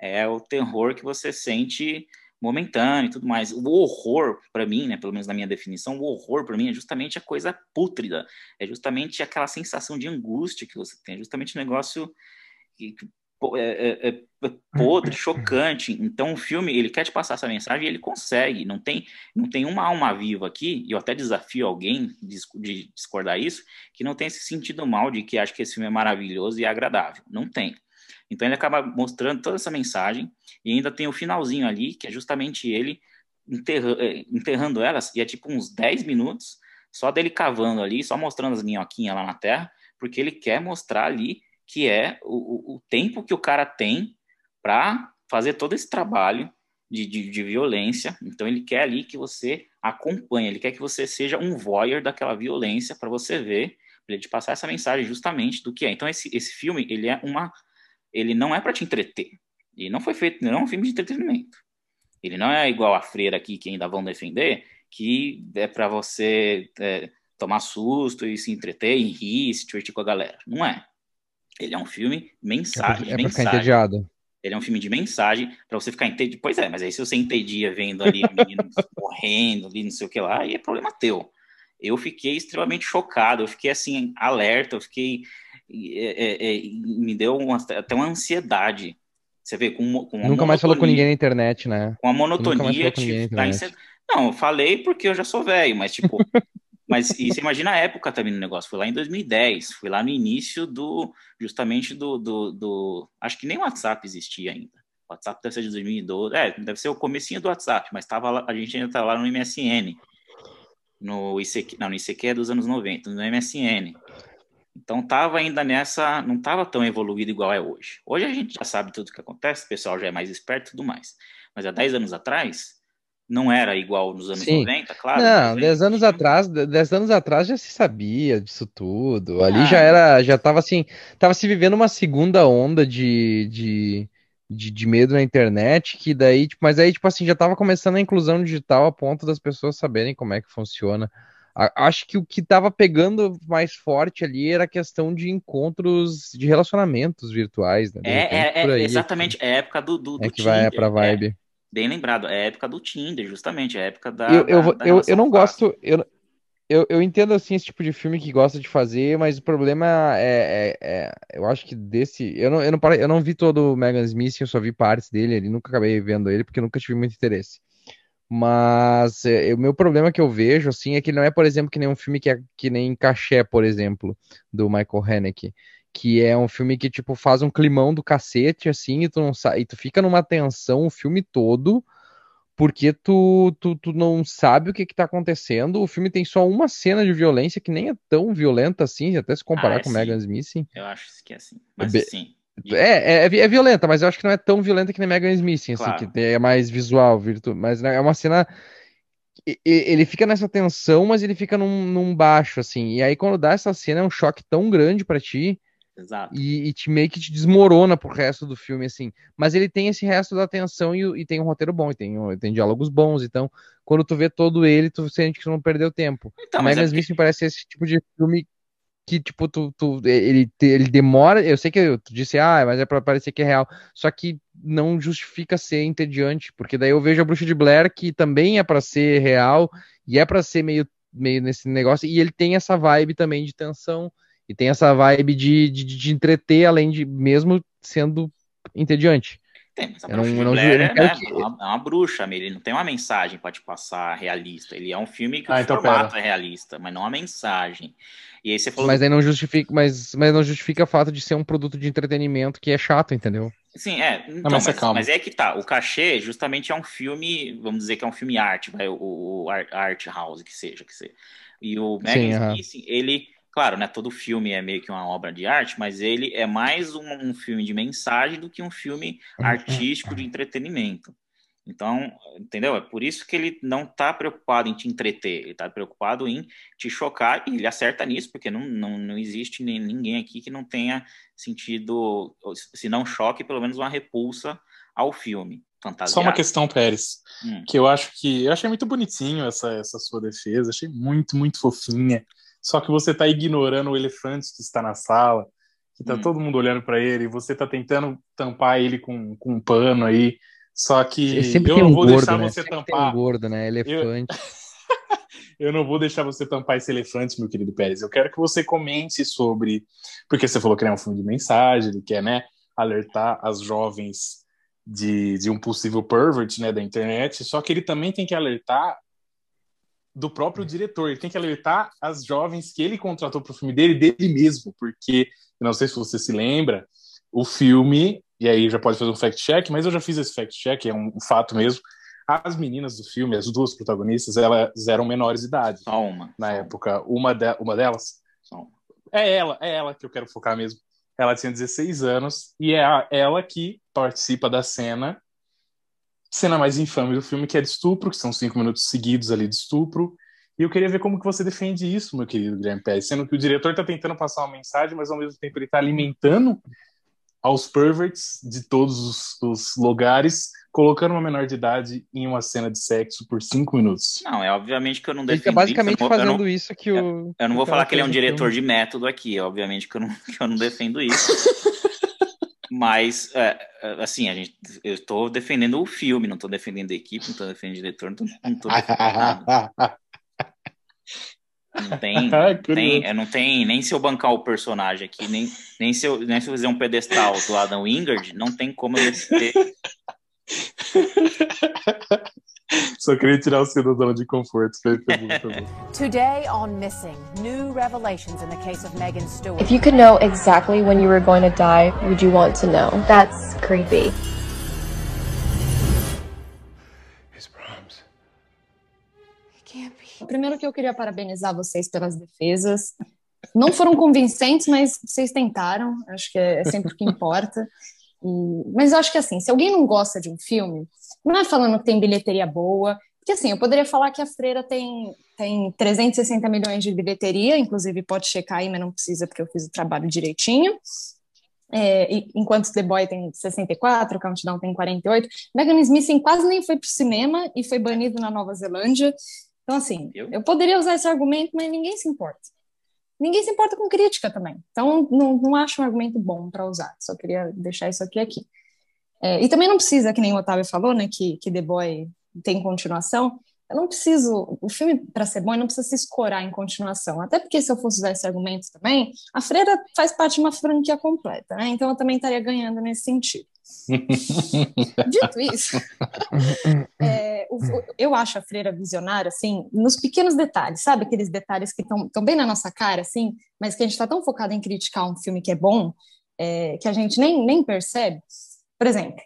é o terror que você sente momentâneo e tudo mais. O horror, para mim, né, pelo menos na minha definição, o horror para mim é justamente a coisa pútrida, é justamente aquela sensação de angústia que você tem, é justamente o um negócio que, é, é, é, é, podre, chocante. Então o filme ele quer te passar essa mensagem e ele consegue. Não tem, não tem uma alma viva aqui. E eu até desafio alguém de, de discordar isso que não tem esse sentido mal de que acha que esse filme é maravilhoso e agradável. Não tem. Então ele acaba mostrando toda essa mensagem e ainda tem o finalzinho ali que é justamente ele enterra, é, enterrando elas e é tipo uns 10 minutos só dele cavando ali, só mostrando as minhoquinhas lá na terra, porque ele quer mostrar ali que é o, o tempo que o cara tem para fazer todo esse trabalho de, de, de, violência. Então ele quer ali que você acompanhe, ele quer que você seja um voyeur daquela violência para você ver, para ele te passar essa mensagem justamente do que é. Então esse, esse filme ele é uma, ele não é para te entreter. Ele não foi feito, não é um filme de entretenimento. Ele não é igual a Freira aqui que ainda vão defender, que é para você é, tomar susto e se entreter e rir, se divertir com a galera. Não é. Ele é um filme mensagem. É pra, é ficar entediado. Ele é um filme de mensagem para você ficar entediado. Pois é, mas aí se você entedia vendo ali meninos morrendo ali, não sei o que lá, aí é problema teu. Eu fiquei extremamente chocado, eu fiquei assim, alerta, eu fiquei. É, é, é, me deu uma, até uma ansiedade. Você vê, com, com Nunca mais falou com ninguém na internet, né? Com a monotonia. Tipo, tá Não, eu falei porque eu já sou velho, mas tipo, Mas e você imagina a época também do negócio, foi lá em 2010, foi lá no início do, justamente do, do, do acho que nem o WhatsApp existia ainda. O WhatsApp deve ser de 2012, é, deve ser o comecinho do WhatsApp, mas tava lá, a gente ainda estava lá no MSN. no ICQ, não, no ICQ é dos anos 90, no MSN. Então tava ainda nessa, não tava tão evoluído igual é hoje. Hoje a gente já sabe tudo o que acontece, o pessoal já é mais esperto e tudo mais. Mas há 10 anos atrás, não era igual nos anos Sim. 90, claro. Não, 10 anos atrás, 10 anos atrás já se sabia disso tudo. Ali ah. já era, já tava assim, tava se vivendo uma segunda onda de, de, de, de, medo na internet, que daí, tipo, mas aí, tipo assim, já tava começando a inclusão digital a ponto das pessoas saberem como é que funciona acho que o que estava pegando mais forte ali era a questão de encontros, de relacionamentos virtuais, né? É, é, é, exatamente, é a época do, do, do é que Tinder, vai pra é, vibe. Bem lembrado, é a época do Tinder, justamente, é a época da. Eu, eu, da, eu, eu não gosto. Eu, eu, eu entendo assim esse tipo de filme que gosta de fazer, mas o problema é, é, é, eu acho que desse, eu não, eu não eu não vi todo o Megan Smith, eu só vi partes dele, ele nunca acabei vendo ele porque nunca tive muito interesse. Mas é, o meu problema que eu vejo, assim, é que não é, por exemplo, que nem um filme que é que nem Caché, por exemplo, do Michael Haneke, que é um filme que, tipo, faz um climão do cacete, assim, e tu, não e tu fica numa tensão o filme todo, porque tu, tu, tu não sabe o que que tá acontecendo. O filme tem só uma cena de violência que nem é tão violenta assim, até se comparar ah, é com assim. Megan Smith. Eu acho que é assim. Mas Be assim, é, é, é, violenta, mas eu acho que não é tão violenta que nem Megan Smith, assim, claro. que é mais visual, virtu... mas né, é uma cena. Ele fica nessa tensão, mas ele fica num, num, baixo, assim. E aí, quando dá essa cena, é um choque tão grande para ti. Exato. E, e, te meio que te desmorona pro resto do filme, assim. Mas ele tem esse resto da tensão e, e tem um roteiro bom, e tem, tem diálogos bons. Então, quando tu vê todo ele, tu sente que tu não perdeu tempo. Então, Megan é porque... me parece esse tipo de filme que, tipo, tu, tu, ele, ele demora. Eu sei que tu disse, ah, mas é pra parecer que é real. Só que não justifica ser entediante, porque daí eu vejo a Bruxa de Blair, que também é para ser real, e é para ser meio, meio nesse negócio, e ele tem essa vibe também de tensão, e tem essa vibe de, de, de entreter, além de mesmo sendo entediante. Tem, mas a bruxa não, não, Blair é, né, que... é, uma, é, uma, bruxa, ele não tem uma mensagem para te passar realista. Ele é um filme que ah, o então formato pera. é realista, mas não a mensagem. E aí você falou. Mas aí não justifica, mas, mas não justifica o fato de ser um produto de entretenimento que é chato, entendeu? Sim, é. Então, mas, mas, mas, é que tá. O cachê justamente é um filme, vamos dizer que é um filme arte, vai, o, o art house que seja, que seja. E o Megan Smith, ele Claro, né, todo filme é meio que uma obra de arte, mas ele é mais um, um filme de mensagem do que um filme artístico de entretenimento. Então, entendeu? É por isso que ele não está preocupado em te entreter, ele está preocupado em te chocar, e ele acerta nisso, porque não, não, não existe nem, ninguém aqui que não tenha sentido, se não choque, pelo menos uma repulsa ao filme. Só uma questão, Pérez, hum. que eu acho que eu achei muito bonitinho essa, essa sua defesa, achei muito, muito fofinha só que você está ignorando o elefante que está na sala, que está hum. todo mundo olhando para ele, e você está tentando tampar ele com, com um pano aí. Só que eu não um vou gordo, deixar né? você Sempre tampar. Um gordo, né? Elefante. Eu... eu não vou deixar você tampar esse elefante, meu querido Pérez. Eu quero que você comente sobre. Porque você falou que é um filme de mensagem, ele quer, né? Alertar as jovens de, de um possível pervert né, da internet. Só que ele também tem que alertar do próprio diretor. Ele tem que alertar as jovens que ele contratou para o filme dele, dele mesmo, porque, não sei se você se lembra, o filme, e aí já pode fazer um fact-check, mas eu já fiz esse fact-check, é um, fato mesmo. As meninas do filme, as duas protagonistas, elas eram menores de idade. Só uma. Na só época. Uma, de, uma delas? Uma. É ela, é ela que eu quero focar mesmo. Ela tinha 16 anos e é ela que participa da cena cena mais infame do filme, que é de estupro, que são cinco minutos seguidos ali de estupro. E eu queria ver como que você defende isso, meu querido Guilherme Pérez, sendo que o diretor está tentando passar uma mensagem, mas ao mesmo tempo ele está alimentando aos perverts de todos os, os, lugares, colocando uma menor de idade em uma cena de sexo por cinco minutos. Não, é obviamente que eu não defendo ele tá basicamente isso, fazendo não, isso que o... Eu, eu não vou falar que ele é um diretor de método aqui, é obviamente que eu não, que eu não defendo isso. Mas, é, é, assim, a gente, eu estou defendendo o filme, não estou defendendo a equipe, não estou defendendo o diretor, não estou defendendo nada. Não tem, não tem, não tem nem se eu bancar o personagem aqui, nem, nem, se eu, nem se eu fizer um pedestal do Adam Wingard, não tem como eu defender. Só queria tirar você da zona de conforto. Today on Missing, new revelations in the case of Megan Stewart. If you could know exactly when you were going to die, would you want to know? That's creepy. Primeiro que eu queria parabenizar vocês pelas defesas. Não foram convincentes, mas vocês tentaram. Acho que é, é sempre o que importa. E, mas eu acho que assim, se alguém não gosta de um filme, não é falando que tem bilheteria boa, porque assim, eu poderia falar que a Freira tem, tem 360 milhões de bilheteria, inclusive pode checar aí, mas não precisa porque eu fiz o trabalho direitinho. É, enquanto The Boy tem 64, Countdown tem 48, Megan Smith quase nem foi para o cinema e foi banido na Nova Zelândia. Então, assim, eu? eu poderia usar esse argumento, mas ninguém se importa. Ninguém se importa com crítica também. Então, não, não acho um argumento bom para usar. Só queria deixar isso aqui aqui. É, e também não precisa, que nem o Otávio falou, né, que, que The Boy tem continuação. Eu não preciso, o filme, para ser bom, não precisa se escorar em continuação. Até porque, se eu fosse usar esse argumento também, a Freira faz parte de uma franquia completa, né? Então eu também estaria ganhando nesse sentido. Dito isso, é, o, eu acho a freira visionária, assim, nos pequenos detalhes, sabe? Aqueles detalhes que estão bem na nossa cara, assim, mas que a gente está tão focado em criticar um filme que é bom, é, que a gente nem, nem percebe. Por exemplo,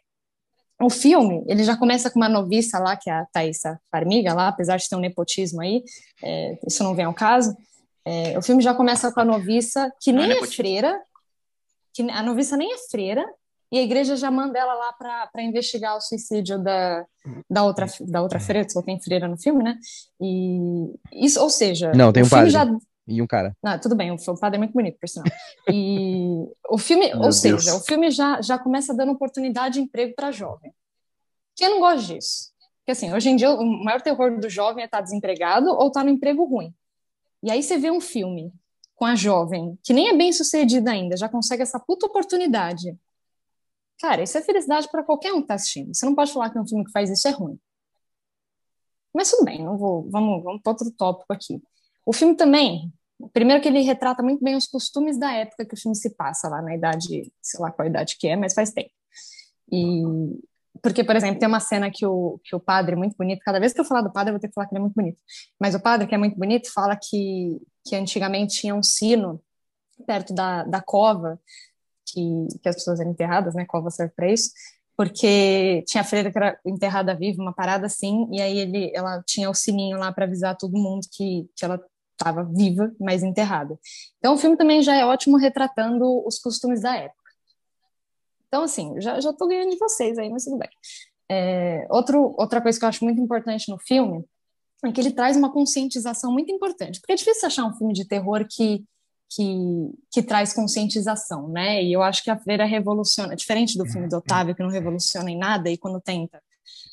o filme, ele já começa com uma noviça lá, que é a Thaisa Farmiga, lá, apesar de ter um nepotismo aí, é, isso não vem ao caso. É, o filme já começa com a noviça, que nem é, é freira, que a noviça nem é freira, e a igreja já manda ela lá para investigar o suicídio da, da, outra, da outra freira, só tem freira no filme, né? E isso, ou seja, não, tem um padre já... e um cara. Tudo bem, o, padre é muito bonito, por sinal. E o filme, Meu ou Deus. seja, o filme já, já começa dando oportunidade de emprego para jovem. Quem não gosta disso? Porque assim, hoje em dia o maior terror do jovem é estar tá desempregado ou estar tá no emprego ruim. E aí você vê um filme com a jovem, que nem é bem sucedida ainda, já consegue essa puta oportunidade Cara, isso é felicidade para qualquer um que está assistindo. Você não pode falar que um filme que faz isso é ruim. Mas tudo bem, não vou, vamos, vamos para outro tópico aqui. O filme também, primeiro que ele retrata muito bem os costumes da época que o filme se passa lá na idade, sei lá qual idade que é, mas faz tempo. E porque, por exemplo, tem uma cena que o, que o padre, muito bonito, cada vez que eu falar do padre, eu vou ter que falar que ele é muito bonito. Mas o padre, que é muito bonito, fala que, que antigamente tinha um sino perto da, da cova que, que as pessoas eram enterradas, né? Cova serve para isso, porque tinha a freira que era enterrada viva, uma parada assim, e aí ele, ela tinha o sininho lá para avisar todo mundo que, que ela estava viva, mas enterrada. Então o filme também já é ótimo retratando os costumes da época. Então, assim, já, já tô ganhando de vocês aí, mas tudo bem. É, outro, outra coisa que eu acho muito importante no filme é que ele traz uma conscientização muito importante, porque é difícil achar um filme de terror que que, que traz conscientização, né? E eu acho que a freira revoluciona, diferente do filme do Otávio, que não revoluciona em nada e quando tenta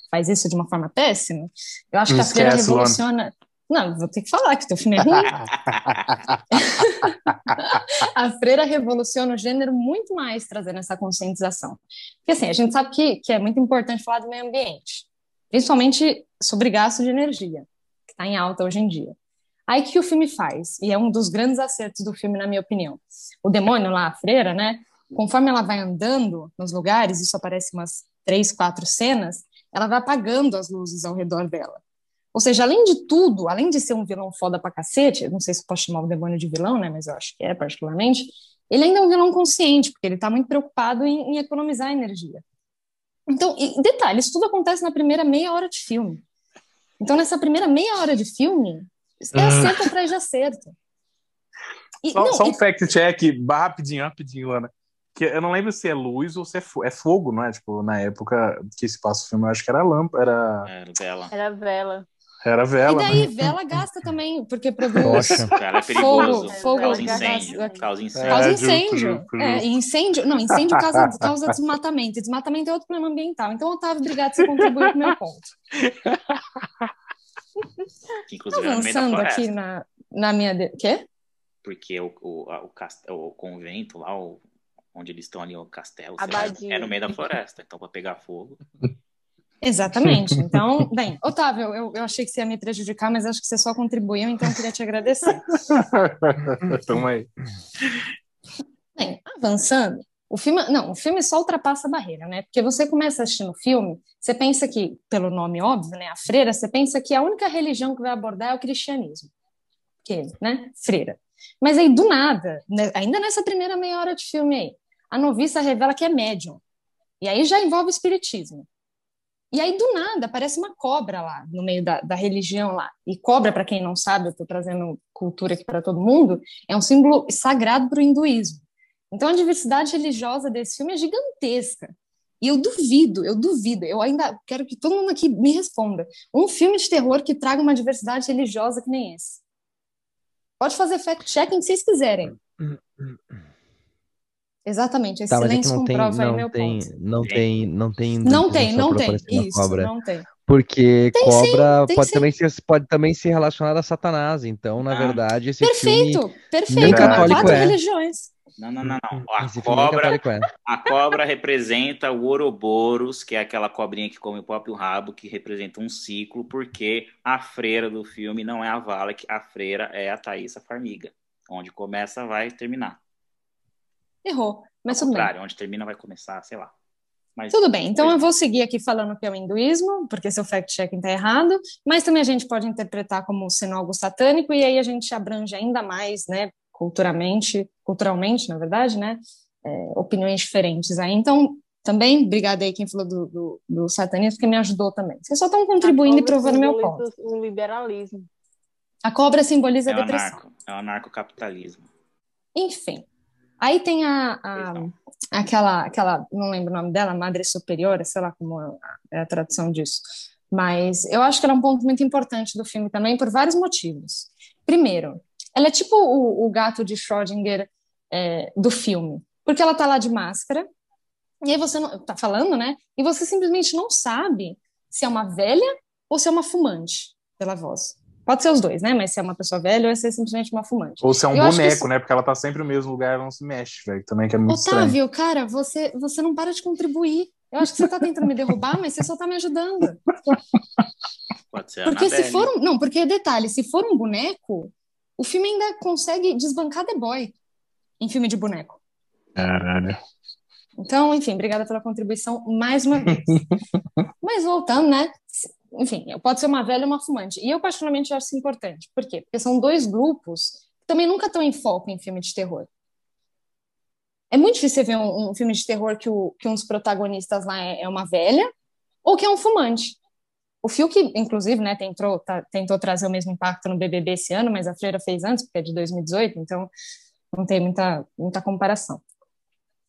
faz isso de uma forma péssima, eu acho que a freira revoluciona. Não, vou ter que falar que teu filme é ruim. a freira revoluciona o gênero muito mais trazendo essa conscientização. Porque assim, a gente sabe que, que é muito importante falar do meio ambiente, principalmente sobre gasto de energia, que está em alta hoje em dia. Aí o que o filme faz? E é um dos grandes acertos do filme, na minha opinião. O demônio lá, a freira, né? Conforme ela vai andando nos lugares, isso aparece umas três, quatro cenas, ela vai apagando as luzes ao redor dela. Ou seja, além de tudo, além de ser um vilão foda pra cacete, não sei se posso chamar o demônio de vilão, né? Mas eu acho que é, particularmente. Ele ainda é um vilão consciente, porque ele tá muito preocupado em, em economizar energia. Então, e, detalhe, isso tudo acontece na primeira meia hora de filme. Então, nessa primeira meia hora de filme, é acerto atrás de acerto. E, só, não, só, um e... fact-check, rapidinho, rapidinho, Ana. Que eu não lembro se é luz ou se é, é fogo, não é? Tipo, na época que se passa o filme, eu acho que era lâmpada. Era... era vela. Era vela. Era vela. E daí, né? vela gasta também, porque produz Cara, é perigoso. fogo, fogo causa incêndio. Causa incêndio. Causa incêndio. É, incêndio. Não, incêndio causa, causa desmatamento. Desmatamento é outro problema ambiental. Então, Otávio, obrigado por você contribuir com o meu ponto. Que inclusive é meio da floresta. aqui na, na minha. De... Quê? Porque o, o, o, cast... o convento lá, o... onde eles estão ali, o castelo, é no meio da floresta. Então, para pegar fogo. Exatamente. Então, bem, Otávio, eu, eu achei que você ia me prejudicar, mas acho que você só contribuiu, então eu queria te agradecer. Toma aí. Bem, avançando, o filme, não, o filme só ultrapassa a barreira, né? Porque você começa assistindo o filme, você pensa que, pelo nome óbvio, né, a freira, você pensa que a única religião que vai abordar é o cristianismo. Que, né, freira. Mas aí, do nada, né, ainda nessa primeira meia hora de filme aí, a noviça revela que é médium. E aí já envolve o espiritismo. E aí, do nada, aparece uma cobra lá, no meio da, da religião lá. E cobra, para quem não sabe, eu estou trazendo cultura aqui para todo mundo, é um símbolo sagrado para o hinduísmo. Então, a diversidade religiosa desse filme é gigantesca. E eu duvido, eu duvido, eu ainda quero que todo mundo aqui me responda. Um filme de terror que traga uma diversidade religiosa que nem esse. Pode fazer fact-checking se vocês quiserem. Exatamente, esse tá, silêncio não comprova tem, aí não meu tem, ponto. Não tem, não tem. Não tem, não tem. Isso, cobra. não tem. Porque Tem cobra sim, tem pode sim. também ser pode também ser relacionada a Satanás. Então, na Ah. verdade, esse Perfeito, filme perfeito. católico Quatro é. religiões. Não, não, não, não. A esse cobra, é. a cobra representa o Ouroboros, que é aquela cobrinha que come o próprio rabo, que representa um ciclo, porque a freira do filme não é a Valak, a freira é a Thaísa Farmiga. Onde começa, vai terminar. Errou, mas Ao tudo bem. contrário, onde termina, vai começar, sei lá. Mas, Tudo bem, então Pois eu vou seguir aqui falando que é o hinduísmo, porque seu fact-checking está errado, mas também a gente pode interpretar como sendo algo satânico, e aí a gente abrange ainda mais, né, culturalmente, culturalmente, na verdade, né, é, opiniões diferentes aí. Então, também, obrigada aí quem falou do, do, do satanismo, porque me ajudou também. Vocês só estão contribuindo e provando meu ponto. O liberalismo. A cobra simboliza é a o depressão. anarco, é o anarcocapitalismo. Enfim, aí tem a, a- aquela, aquela, não lembro o nome dela, Madre Superiora, sei lá como é é a tradução disso. Mas eu acho que ela é um ponto muito importante do filme também, por vários motivos. Primeiro, ela é tipo o, o gato de Schrödinger é, do filme, porque ela tá lá de máscara, e aí você não, tá falando, né? E você simplesmente não sabe se é uma velha ou se é uma fumante, pela voz. Pode ser os dois, né? Mas se é uma pessoa velha ou se é simplesmente uma fumante. Ou se é um Eu boneco, né? Porque ela tá sempre no mesmo lugar, ela não se mexe, velho. Também que é muito estranho. Otávio, cara, você, você não para de contribuir. Eu acho que você tá tentando me derrubar, mas você só tá me ajudando. Pode ser Porque se Annabelle. for um, não, porque detalhe, se for um boneco, o filme ainda consegue desbancar The Boy em filme de boneco. Caralho. Então, enfim, obrigada pela contribuição mais uma vez. Mas voltando, né? Enfim, pode ser uma velha ou uma fumante. E eu, particularmente, acho isso importante. Por quê? Porque são dois grupos que também nunca estão em foco em filme de terror. É muito difícil ver um, um filme de terror que, o, que um dos protagonistas lá é, é uma velha ou que é um fumante. O Fiuk, inclusive, né, tentou, tá- tentou trazer o mesmo impacto no BBB esse ano, mas a Freira fez antes, porque é de 2018, então não tem muita, muita comparação.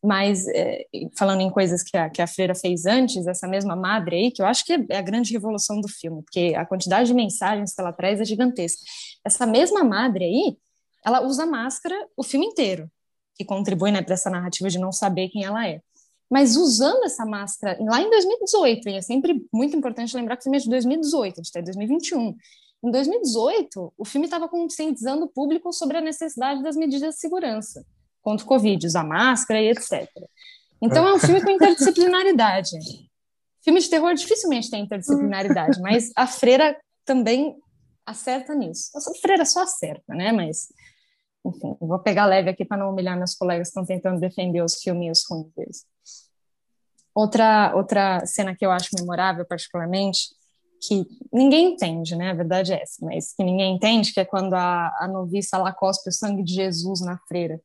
Mas, é, falando em coisas que a, que a Freira fez antes, essa mesma madre aí, que eu acho que é a grande revolução do filme, porque a quantidade de mensagens que ela traz é gigantesca. Essa mesma madre aí, ela usa máscara o filme inteiro, que contribui né, para essa narrativa de não saber quem ela é. Mas usando essa máscara, lá em 2018, e é sempre muito importante lembrar que o filme é de 2018, a gente está em 2021. Em 2018, o filme estava conscientizando o público sobre a necessidade das medidas de segurança contra o Covid, usar máscara e etc. Então é um filme com interdisciplinaridade. Filme de terror dificilmente tem interdisciplinaridade, mas a freira também acerta nisso. A freira só acerta, né? Mas, enfim, vou pegar leve aqui para não humilhar meus colegas que estão tentando defender os filminhos ruins deles. Outra, outra cena que eu acho memorável, particularmente, que ninguém entende, né? A verdade é essa, mas que ninguém entende, que é quando a, a noviça lá cospe o sangue de Jesus na freira.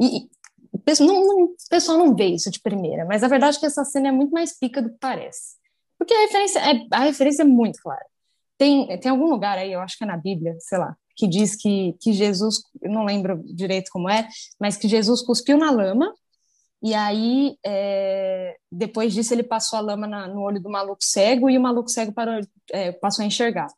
E, e não, não, o pessoal não vê isso de primeira, mas a verdade é que essa cena é muito mais pica do que parece. Porque a referência é, a referência é muito clara. Tem, tem algum lugar aí, eu acho que é na Bíblia, sei lá, que diz que, que Jesus, eu não lembro direito como é, mas que Jesus cuspiu na lama, e aí, é, depois disso, ele passou a lama na, no olho do maluco cego, e o maluco cego parou, é, passou a enxergar.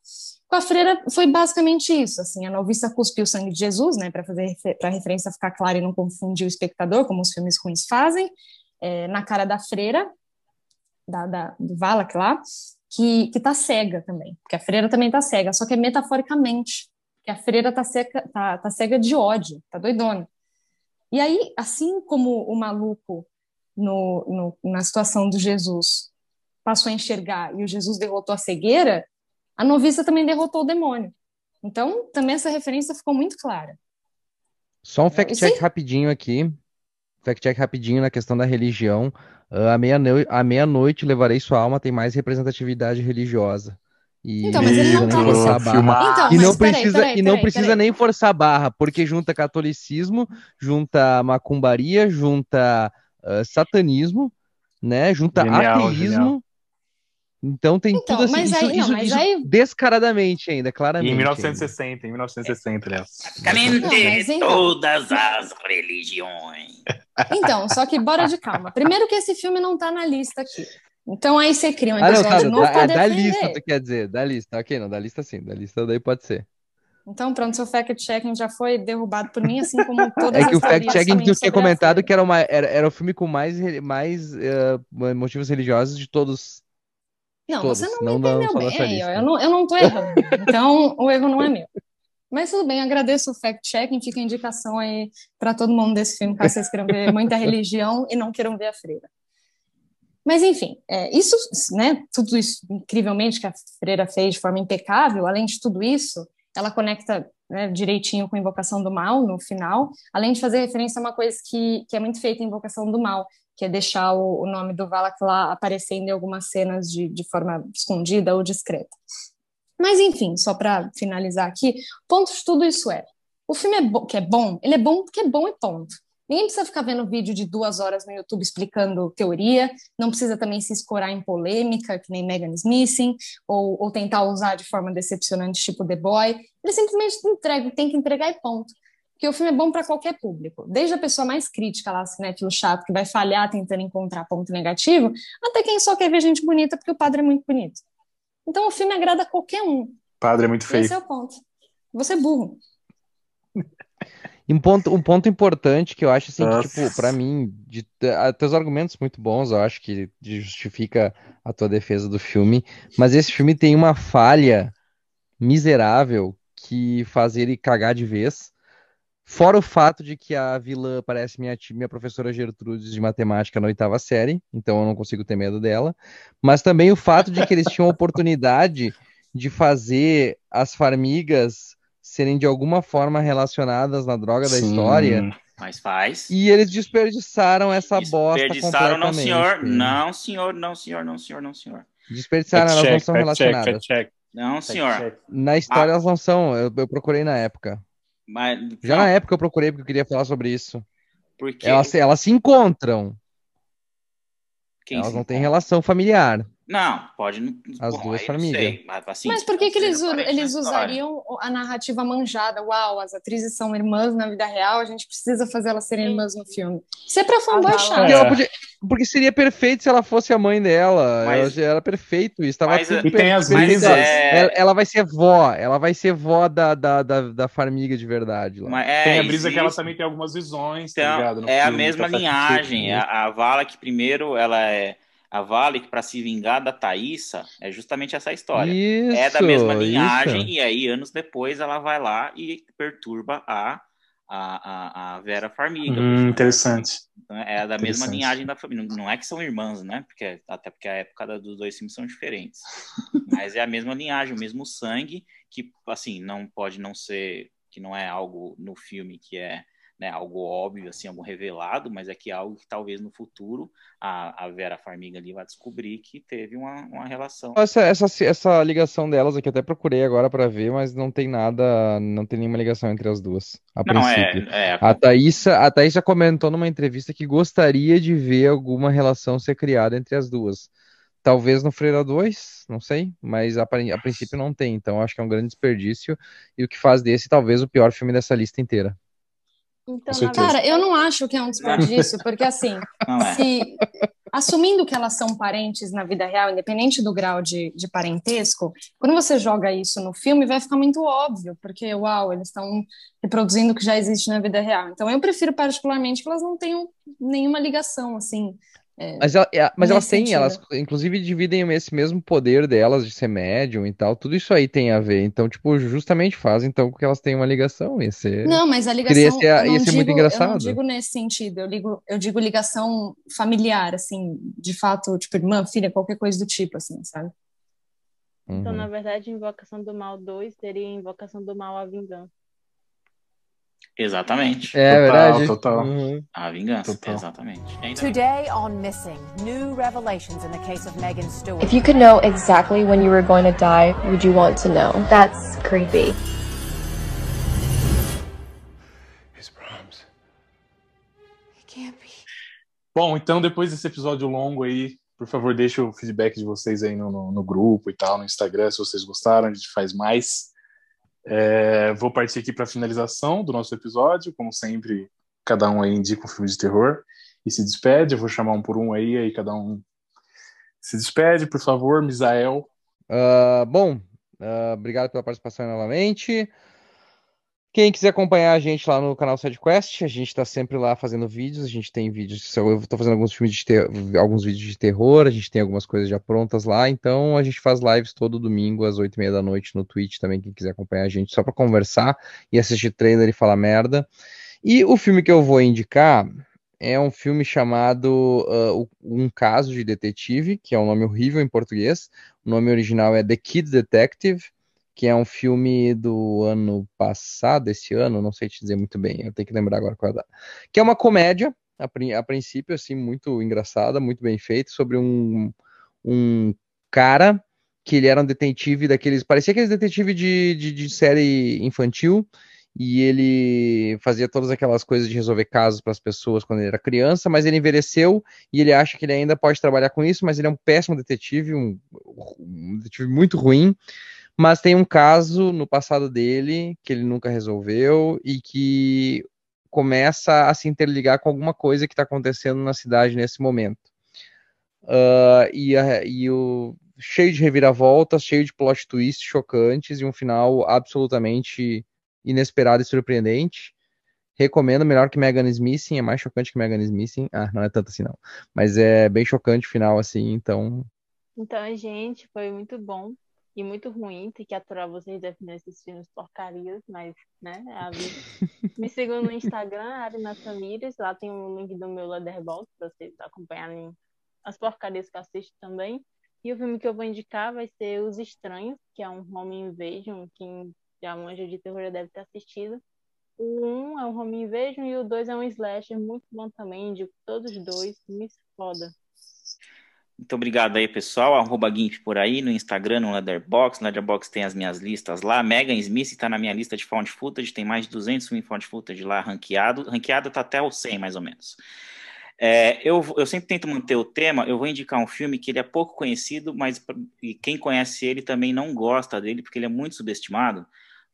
Com a freira foi basicamente isso, assim, a noviça cuspiu o sangue de Jesus, né, para fazer para a referência ficar clara e não confundir o espectador, como os filmes ruins fazem, é, na cara da freira, da, da, do Valak lá, que, que tá cega também, porque a freira também tá cega, só que é metaforicamente, que a freira tá cega, tá, tá cega de ódio, tá doidona. E aí, assim como o maluco no, no, na situação do Jesus passou a enxergar e o Jesus derrotou a cegueira, a noviça também derrotou o demônio. Então, também essa referência ficou muito clara. Só um fact-check rapidinho aqui. Fact-check rapidinho na questão da religião. Uh, à meia-noite meia levarei sua alma tem mais representatividade religiosa. E então, mas ele não nem forçar a barra. Então, e não mas peraí, precisa, peraí, e não peraí, precisa peraí. nem forçar a barra, porque junta catolicismo, junta macumbaria, junta uh, satanismo, né? Junta Genial, ateísmo. genial. Então tem então, tudo assim, mas isso, aí, isso, não, isso aí... descaradamente ainda, claramente. em 1960, ainda. em 1960, aliás. Praticamente então... todas as religiões. Então, só que bora de calma. Primeiro que esse filme não tá na lista aqui. Então aí você cria um episódio ah, não, tá, novo da, pra da lista, tu quer dizer, da lista, ok, não, da lista sim, da lista daí pode ser. Então, pronto, seu fact-checking já foi derrubado por mim, assim como todas É que o fact-checking que eu tinha comentado que era, uma, era, era o filme com mais, mais uh, motivos religiosos de todos. Não, todos, você não, não me entendeu bem, eu não, eu não tô errando. Então, o erro não é meu. Mas tudo bem, agradeço o fact-checking, fica a indicação aí para todo mundo desse filme, caso vocês queiram ver muita religião e não queiram ver a freira. Mas, enfim, é, isso, né, tudo isso incrivelmente que a freira fez de forma impecável, além de tudo isso, ela conecta né, direitinho com a Invocação do Mal no final, além de fazer referência a uma coisa que, que é muito feita em Invocação do Mal, que é deixar o, o nome do Valak lá aparecendo em algumas cenas de, de forma escondida ou discreta. Mas, enfim, só para finalizar aqui, ponto de tudo isso é, o filme é que é bom, ele é bom porque é bom e ponto. Ninguém precisa ficar vendo vídeo de duas horas no YouTube explicando teoria, não precisa também se escorar em polêmica, que nem Megan Smithing, ou, ou tentar usar de forma decepcionante, tipo The Boy. Ele simplesmente entrega, tem que entregar e ponto. Porque o filme é bom para qualquer público, desde a pessoa mais crítica lá, cinéfilo chato, que vai falhar tentando encontrar ponto negativo, até quem só quer ver gente bonita porque o padre é muito bonito. Então o filme agrada a qualquer um. Padre é muito feio. Esse é o ponto. Você é burro. Um ponto, um ponto importante que eu acho assim, que, tipo, para mim, de, de, teus argumentos muito bons, eu acho que justifica a tua defesa do filme, mas esse filme tem uma falha miserável que faz ele cagar de vez. Fora o fato de que a vilã parece minha, minha professora Gertrudes de matemática na oitava série, então eu não consigo ter medo dela. Mas também o fato de que eles tinham a oportunidade de fazer as farmigas serem de alguma forma relacionadas na droga Sim. da história. Mas faz. E eles desperdiçaram essa bosta desperdiçaram, não, senhor. Não, senhor, não, senhor, não, senhor, não, senhor. Desperdiçaram, elas não são relacionadas. Check, check. Não, senhor. Na história ah. elas não são, eu, eu procurei na época. Mas, Já na época eu procurei porque eu queria falar sobre isso. Porque... Elas, elas se encontram. Quem elas não têm relação familiar. Não, pode. As bom, duas famílias. Mas, assim, mas por que, que eles, eles usariam a narrativa manjada? Uau, as atrizes são irmãs na vida real, a gente precisa fazer elas serem irmãs no filme. Isso é pra fanboy chato. É. Porque seria perfeito se ela fosse a mãe dela. Mas, ela era perfeito isso. Tava mas, tudo e tem as brisas. É... Ela, ela, vai ser vó. Ela vai ser vó da, da, da, da farmiga de verdade. Lá. É, tem a brisa existe. que ela também tem algumas visões. Tá então, tá é filme, a mesma tá linhagem. A, a Vala que primeiro ela é a Vale para se vingar da Thaísa é justamente essa história. Isso, é da mesma linhagem, isso. e aí, anos depois, ela vai lá e perturba a, a, a, Vera Farmiga. Hum, interessante. Então, é da mesma linhagem da família. Não é que são irmãs, né? Porque, até porque a época dos dois filmes são diferentes. Mas é a mesma linhagem, o mesmo sangue, que, assim, não pode não ser, que não é algo no filme que é né, algo óbvio, assim, algo revelado, mas é que algo que talvez no futuro a, a Vera Farmiga ali vai descobrir que teve uma, uma relação. Essa, essa, essa ligação delas aqui, até procurei agora para ver, mas não tem nada, não tem nenhuma ligação entre as duas, a não, é, princípio. É, é, a, Thaísa, a Thaísa comentou numa entrevista que gostaria de ver alguma relação ser criada entre as duas. Talvez no Freira 2, não sei, mas a, a princípio não tem, então acho que é um grande desperdício e o que faz desse talvez o pior filme dessa lista inteira. Então, cara, eu não acho que é um desperdício, porque assim, é. se assumindo que elas são parentes na vida real, independente do grau de, de parentesco, quando você joga isso no filme, vai ficar muito óbvio, porque, uau, eles estão reproduzindo o que já existe na vida real. Então, eu prefiro particularmente que elas não tenham nenhuma ligação, assim, é, mas, ela, é, mas elas têm, elas inclusive dividem esse mesmo poder delas de ser médium e tal, tudo isso aí tem a ver. Então, tipo, justamente faz então que elas tenham uma ligação. Ia ser, não, mas a ligação. Ser, ia ser digo, muito engraçado. Eu não digo nesse sentido, eu, ligo, eu digo ligação familiar, assim, de fato, tipo, irmã, filha, qualquer coisa do tipo, assim, sabe? Então, uhum. na verdade, Invocação do Mal 2 seria Invocação do Mal à Vingança. Exatamente. É total, verdade. Total. Uhum. A vingança, total. exatamente. Today on Missing, new revelations in the case of Megan Stewart. If you could know exactly when you were going to die, would you want to know? That's creepy. His It can't be. Bom, então depois desse episódio longo aí, Por favor, deixe o feedback de vocês aí no, no, no grupo e tal, no Instagram, se vocês gostaram, a gente faz mais. É, vou partir aqui para a finalização do nosso episódio. Como sempre, cada um aí indica um filme de terror e se despede. Eu vou chamar um por um aí, aí cada um se despede, por favor, Misael. Uh, bom, uh, obrigado pela participação novamente. Quem quiser acompanhar a gente lá no canal SideQuest, a gente está sempre lá fazendo vídeos. A gente tem vídeos, eu estou fazendo alguns filmes de ter, alguns vídeos de terror, a gente tem algumas coisas já prontas lá. Então a gente faz lives todo domingo às oito e meia da noite no Twitch também. Quem quiser acompanhar a gente só para conversar e assistir trailer e falar merda. E o filme que eu vou indicar é um filme chamado uh, Um Caso de Detetive, que é um nome horrível em português. O nome original é The Kid Detective, que é um filme do ano passado, esse ano, não sei te dizer muito bem, eu tenho que lembrar agora qual é a data. Que é uma comédia, a, a princípio, assim, muito engraçada, muito bem feita, sobre um, um cara que ele era um detetive daqueles. Parecia aqueles detetive de, de, de série infantil e ele fazia todas aquelas coisas de resolver casos para as pessoas quando ele era criança, mas ele envelheceu e ele acha que ele ainda pode trabalhar com isso, mas ele é um péssimo detetive, um, um detetive muito ruim. Mas tem um caso no passado dele que ele nunca resolveu e que começa a se interligar com alguma coisa que está acontecendo na cidade nesse momento. Uh, e, e o cheio de reviravoltas, cheio de plot twists chocantes e um final absolutamente inesperado e surpreendente. Recomendo, melhor que Megan Smith, é mais chocante que Megan Smith. Ah, não é tanto assim não. Mas é bem chocante o final, assim, então... Então, gente, foi muito bom e muito ruim ter que aturar vocês definindo esses filmes porcarias, mas, né, é a vida. Me sigam no Instagram, Arina Tamires, lá tem um link do meu Leatherbox para vocês acompanharem as porcarias que eu assisto também. E o filme que eu vou indicar vai ser Os Estranhos, que é um home invasion, que já manja de terror já deve ter assistido. O um é um home invasion e o dois é um slasher muito bom também, indico todos os dois, muito foda. Muito obrigado aí, pessoal. Arroba GIMP por aí, no Instagram, no Leatherbox. No Leatherbox tem as minhas listas lá. Megan Smith está na minha lista de found footage. Tem mais de 200 filmes found footage lá ranqueado. Ranqueado está até o 100, mais ou menos. É, eu, eu sempre tento manter o tema. Eu vou indicar um filme que ele é pouco conhecido, mas quem conhece ele também não gosta dele, porque ele é muito subestimado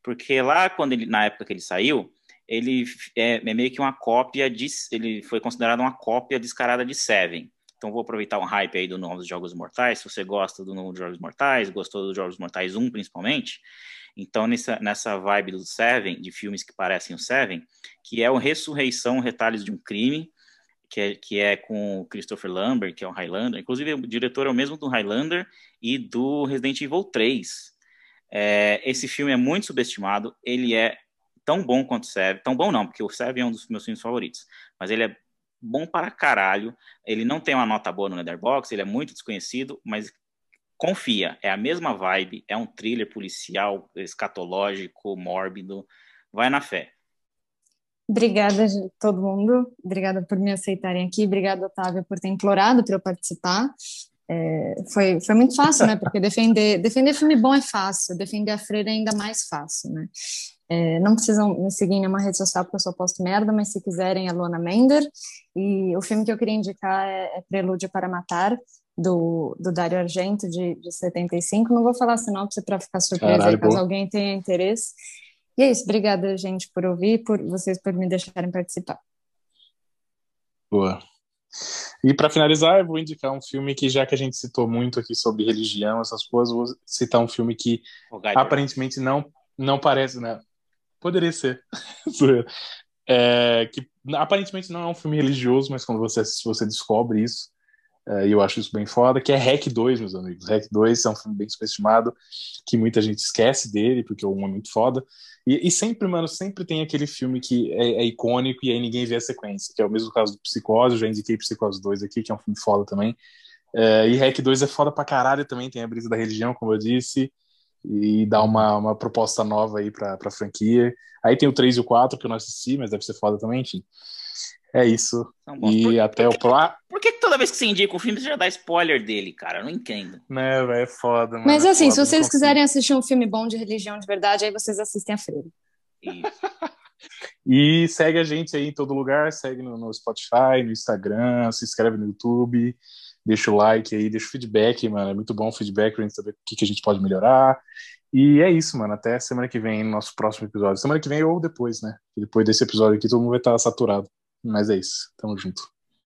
porque lá quando ele, na época que ele saiu, ele é, é, meio que uma cópia de, ele foi considerado uma cópia descarada de Seven. Então vou aproveitar um hype aí do novo dos Jogos Mortais. Se você gosta do novo Jogos Mortais, gostou dos Jogos Mortais 1 principalmente, então nessa, nessa vibe do Seven, de filmes que parecem o Seven, que é o Ressurreição, Retalhos de um Crime, que é, que é com o Christopher Lambert, que é o Highlander. Inclusive o diretor é o mesmo do Highlander e do Resident Evil 3. É, esse filme é muito subestimado, ele é tão bom quanto o Seven, tão bom não, porque o Seven é um dos meus filmes favoritos, mas ele é bom para caralho, ele não tem uma nota boa no Letterboxd, ele é muito desconhecido, mas confia, é a mesma vibe, é um thriller policial, escatológico, mórbido, vai na fé. Obrigada todo mundo, obrigada por me aceitarem aqui, obrigada Otávio por ter implorado para eu participar. É, foi, foi muito fácil, né? Porque defender, defender filme bom é fácil, defender a freira é ainda mais fácil, né? É, não precisam me seguir em nenhuma rede social porque eu só posto merda, mas se quiserem, é Luana Mender. E o filme que eu queria indicar é, é Prelúdio para Matar, do, do Dario Argento, de, de 75. Não vou falar sinopse para ficar surpresa Caralho, caso alguém tenha interesse. E é isso, obrigada, gente, por ouvir, por vocês por me deixarem participar. Boa. E para finalizar, eu vou indicar um filme que, já que a gente citou muito aqui sobre religião, essas coisas, vou citar um filme que aparentemente não, não parece, né? Poderia ser. é, que aparentemente não é um filme religioso, mas quando você assiste, você descobre isso. É, e eu acho isso bem foda, que é Hack 2, meus amigos. Hack 2 é um filme bem subestimado, que muita gente esquece dele, porque o 1 é muito foda. E, e, sempre, mano, sempre tem aquele filme que é, é, icônico e aí ninguém vê a sequência, que é o mesmo caso do Psicose, eu já indiquei Psicose 2 aqui, que é um filme foda também. É, e Hack 2 é foda pra caralho também, tem a brisa da religião, como eu disse, e dá uma, uma proposta nova aí pra, pra franquia. Aí tem o 3 e o 4, que eu não assisti, mas deve ser foda também, enfim. É isso. E por, até por o próximo. Por que toda vez que você indica o filme você já dá spoiler dele, cara? Eu não entendo. Né, velho, é foda. Mano, Mas é assim, foda, se vocês quiserem assistir um filme bom de religião de verdade, aí vocês assistem a Freira. e segue a gente aí em todo lugar, segue no, no, Spotify, no Instagram, se inscreve no YouTube. Deixa o like aí, deixa o feedback, mano. É muito bom o feedback pra gente saber o que, que a gente pode melhorar. E é isso, mano. Até semana que vem, no nosso próximo episódio. Semana que vem ou depois, né? Depois desse episódio aqui, todo mundo vai estar saturado. Mas é isso. Tamo junto.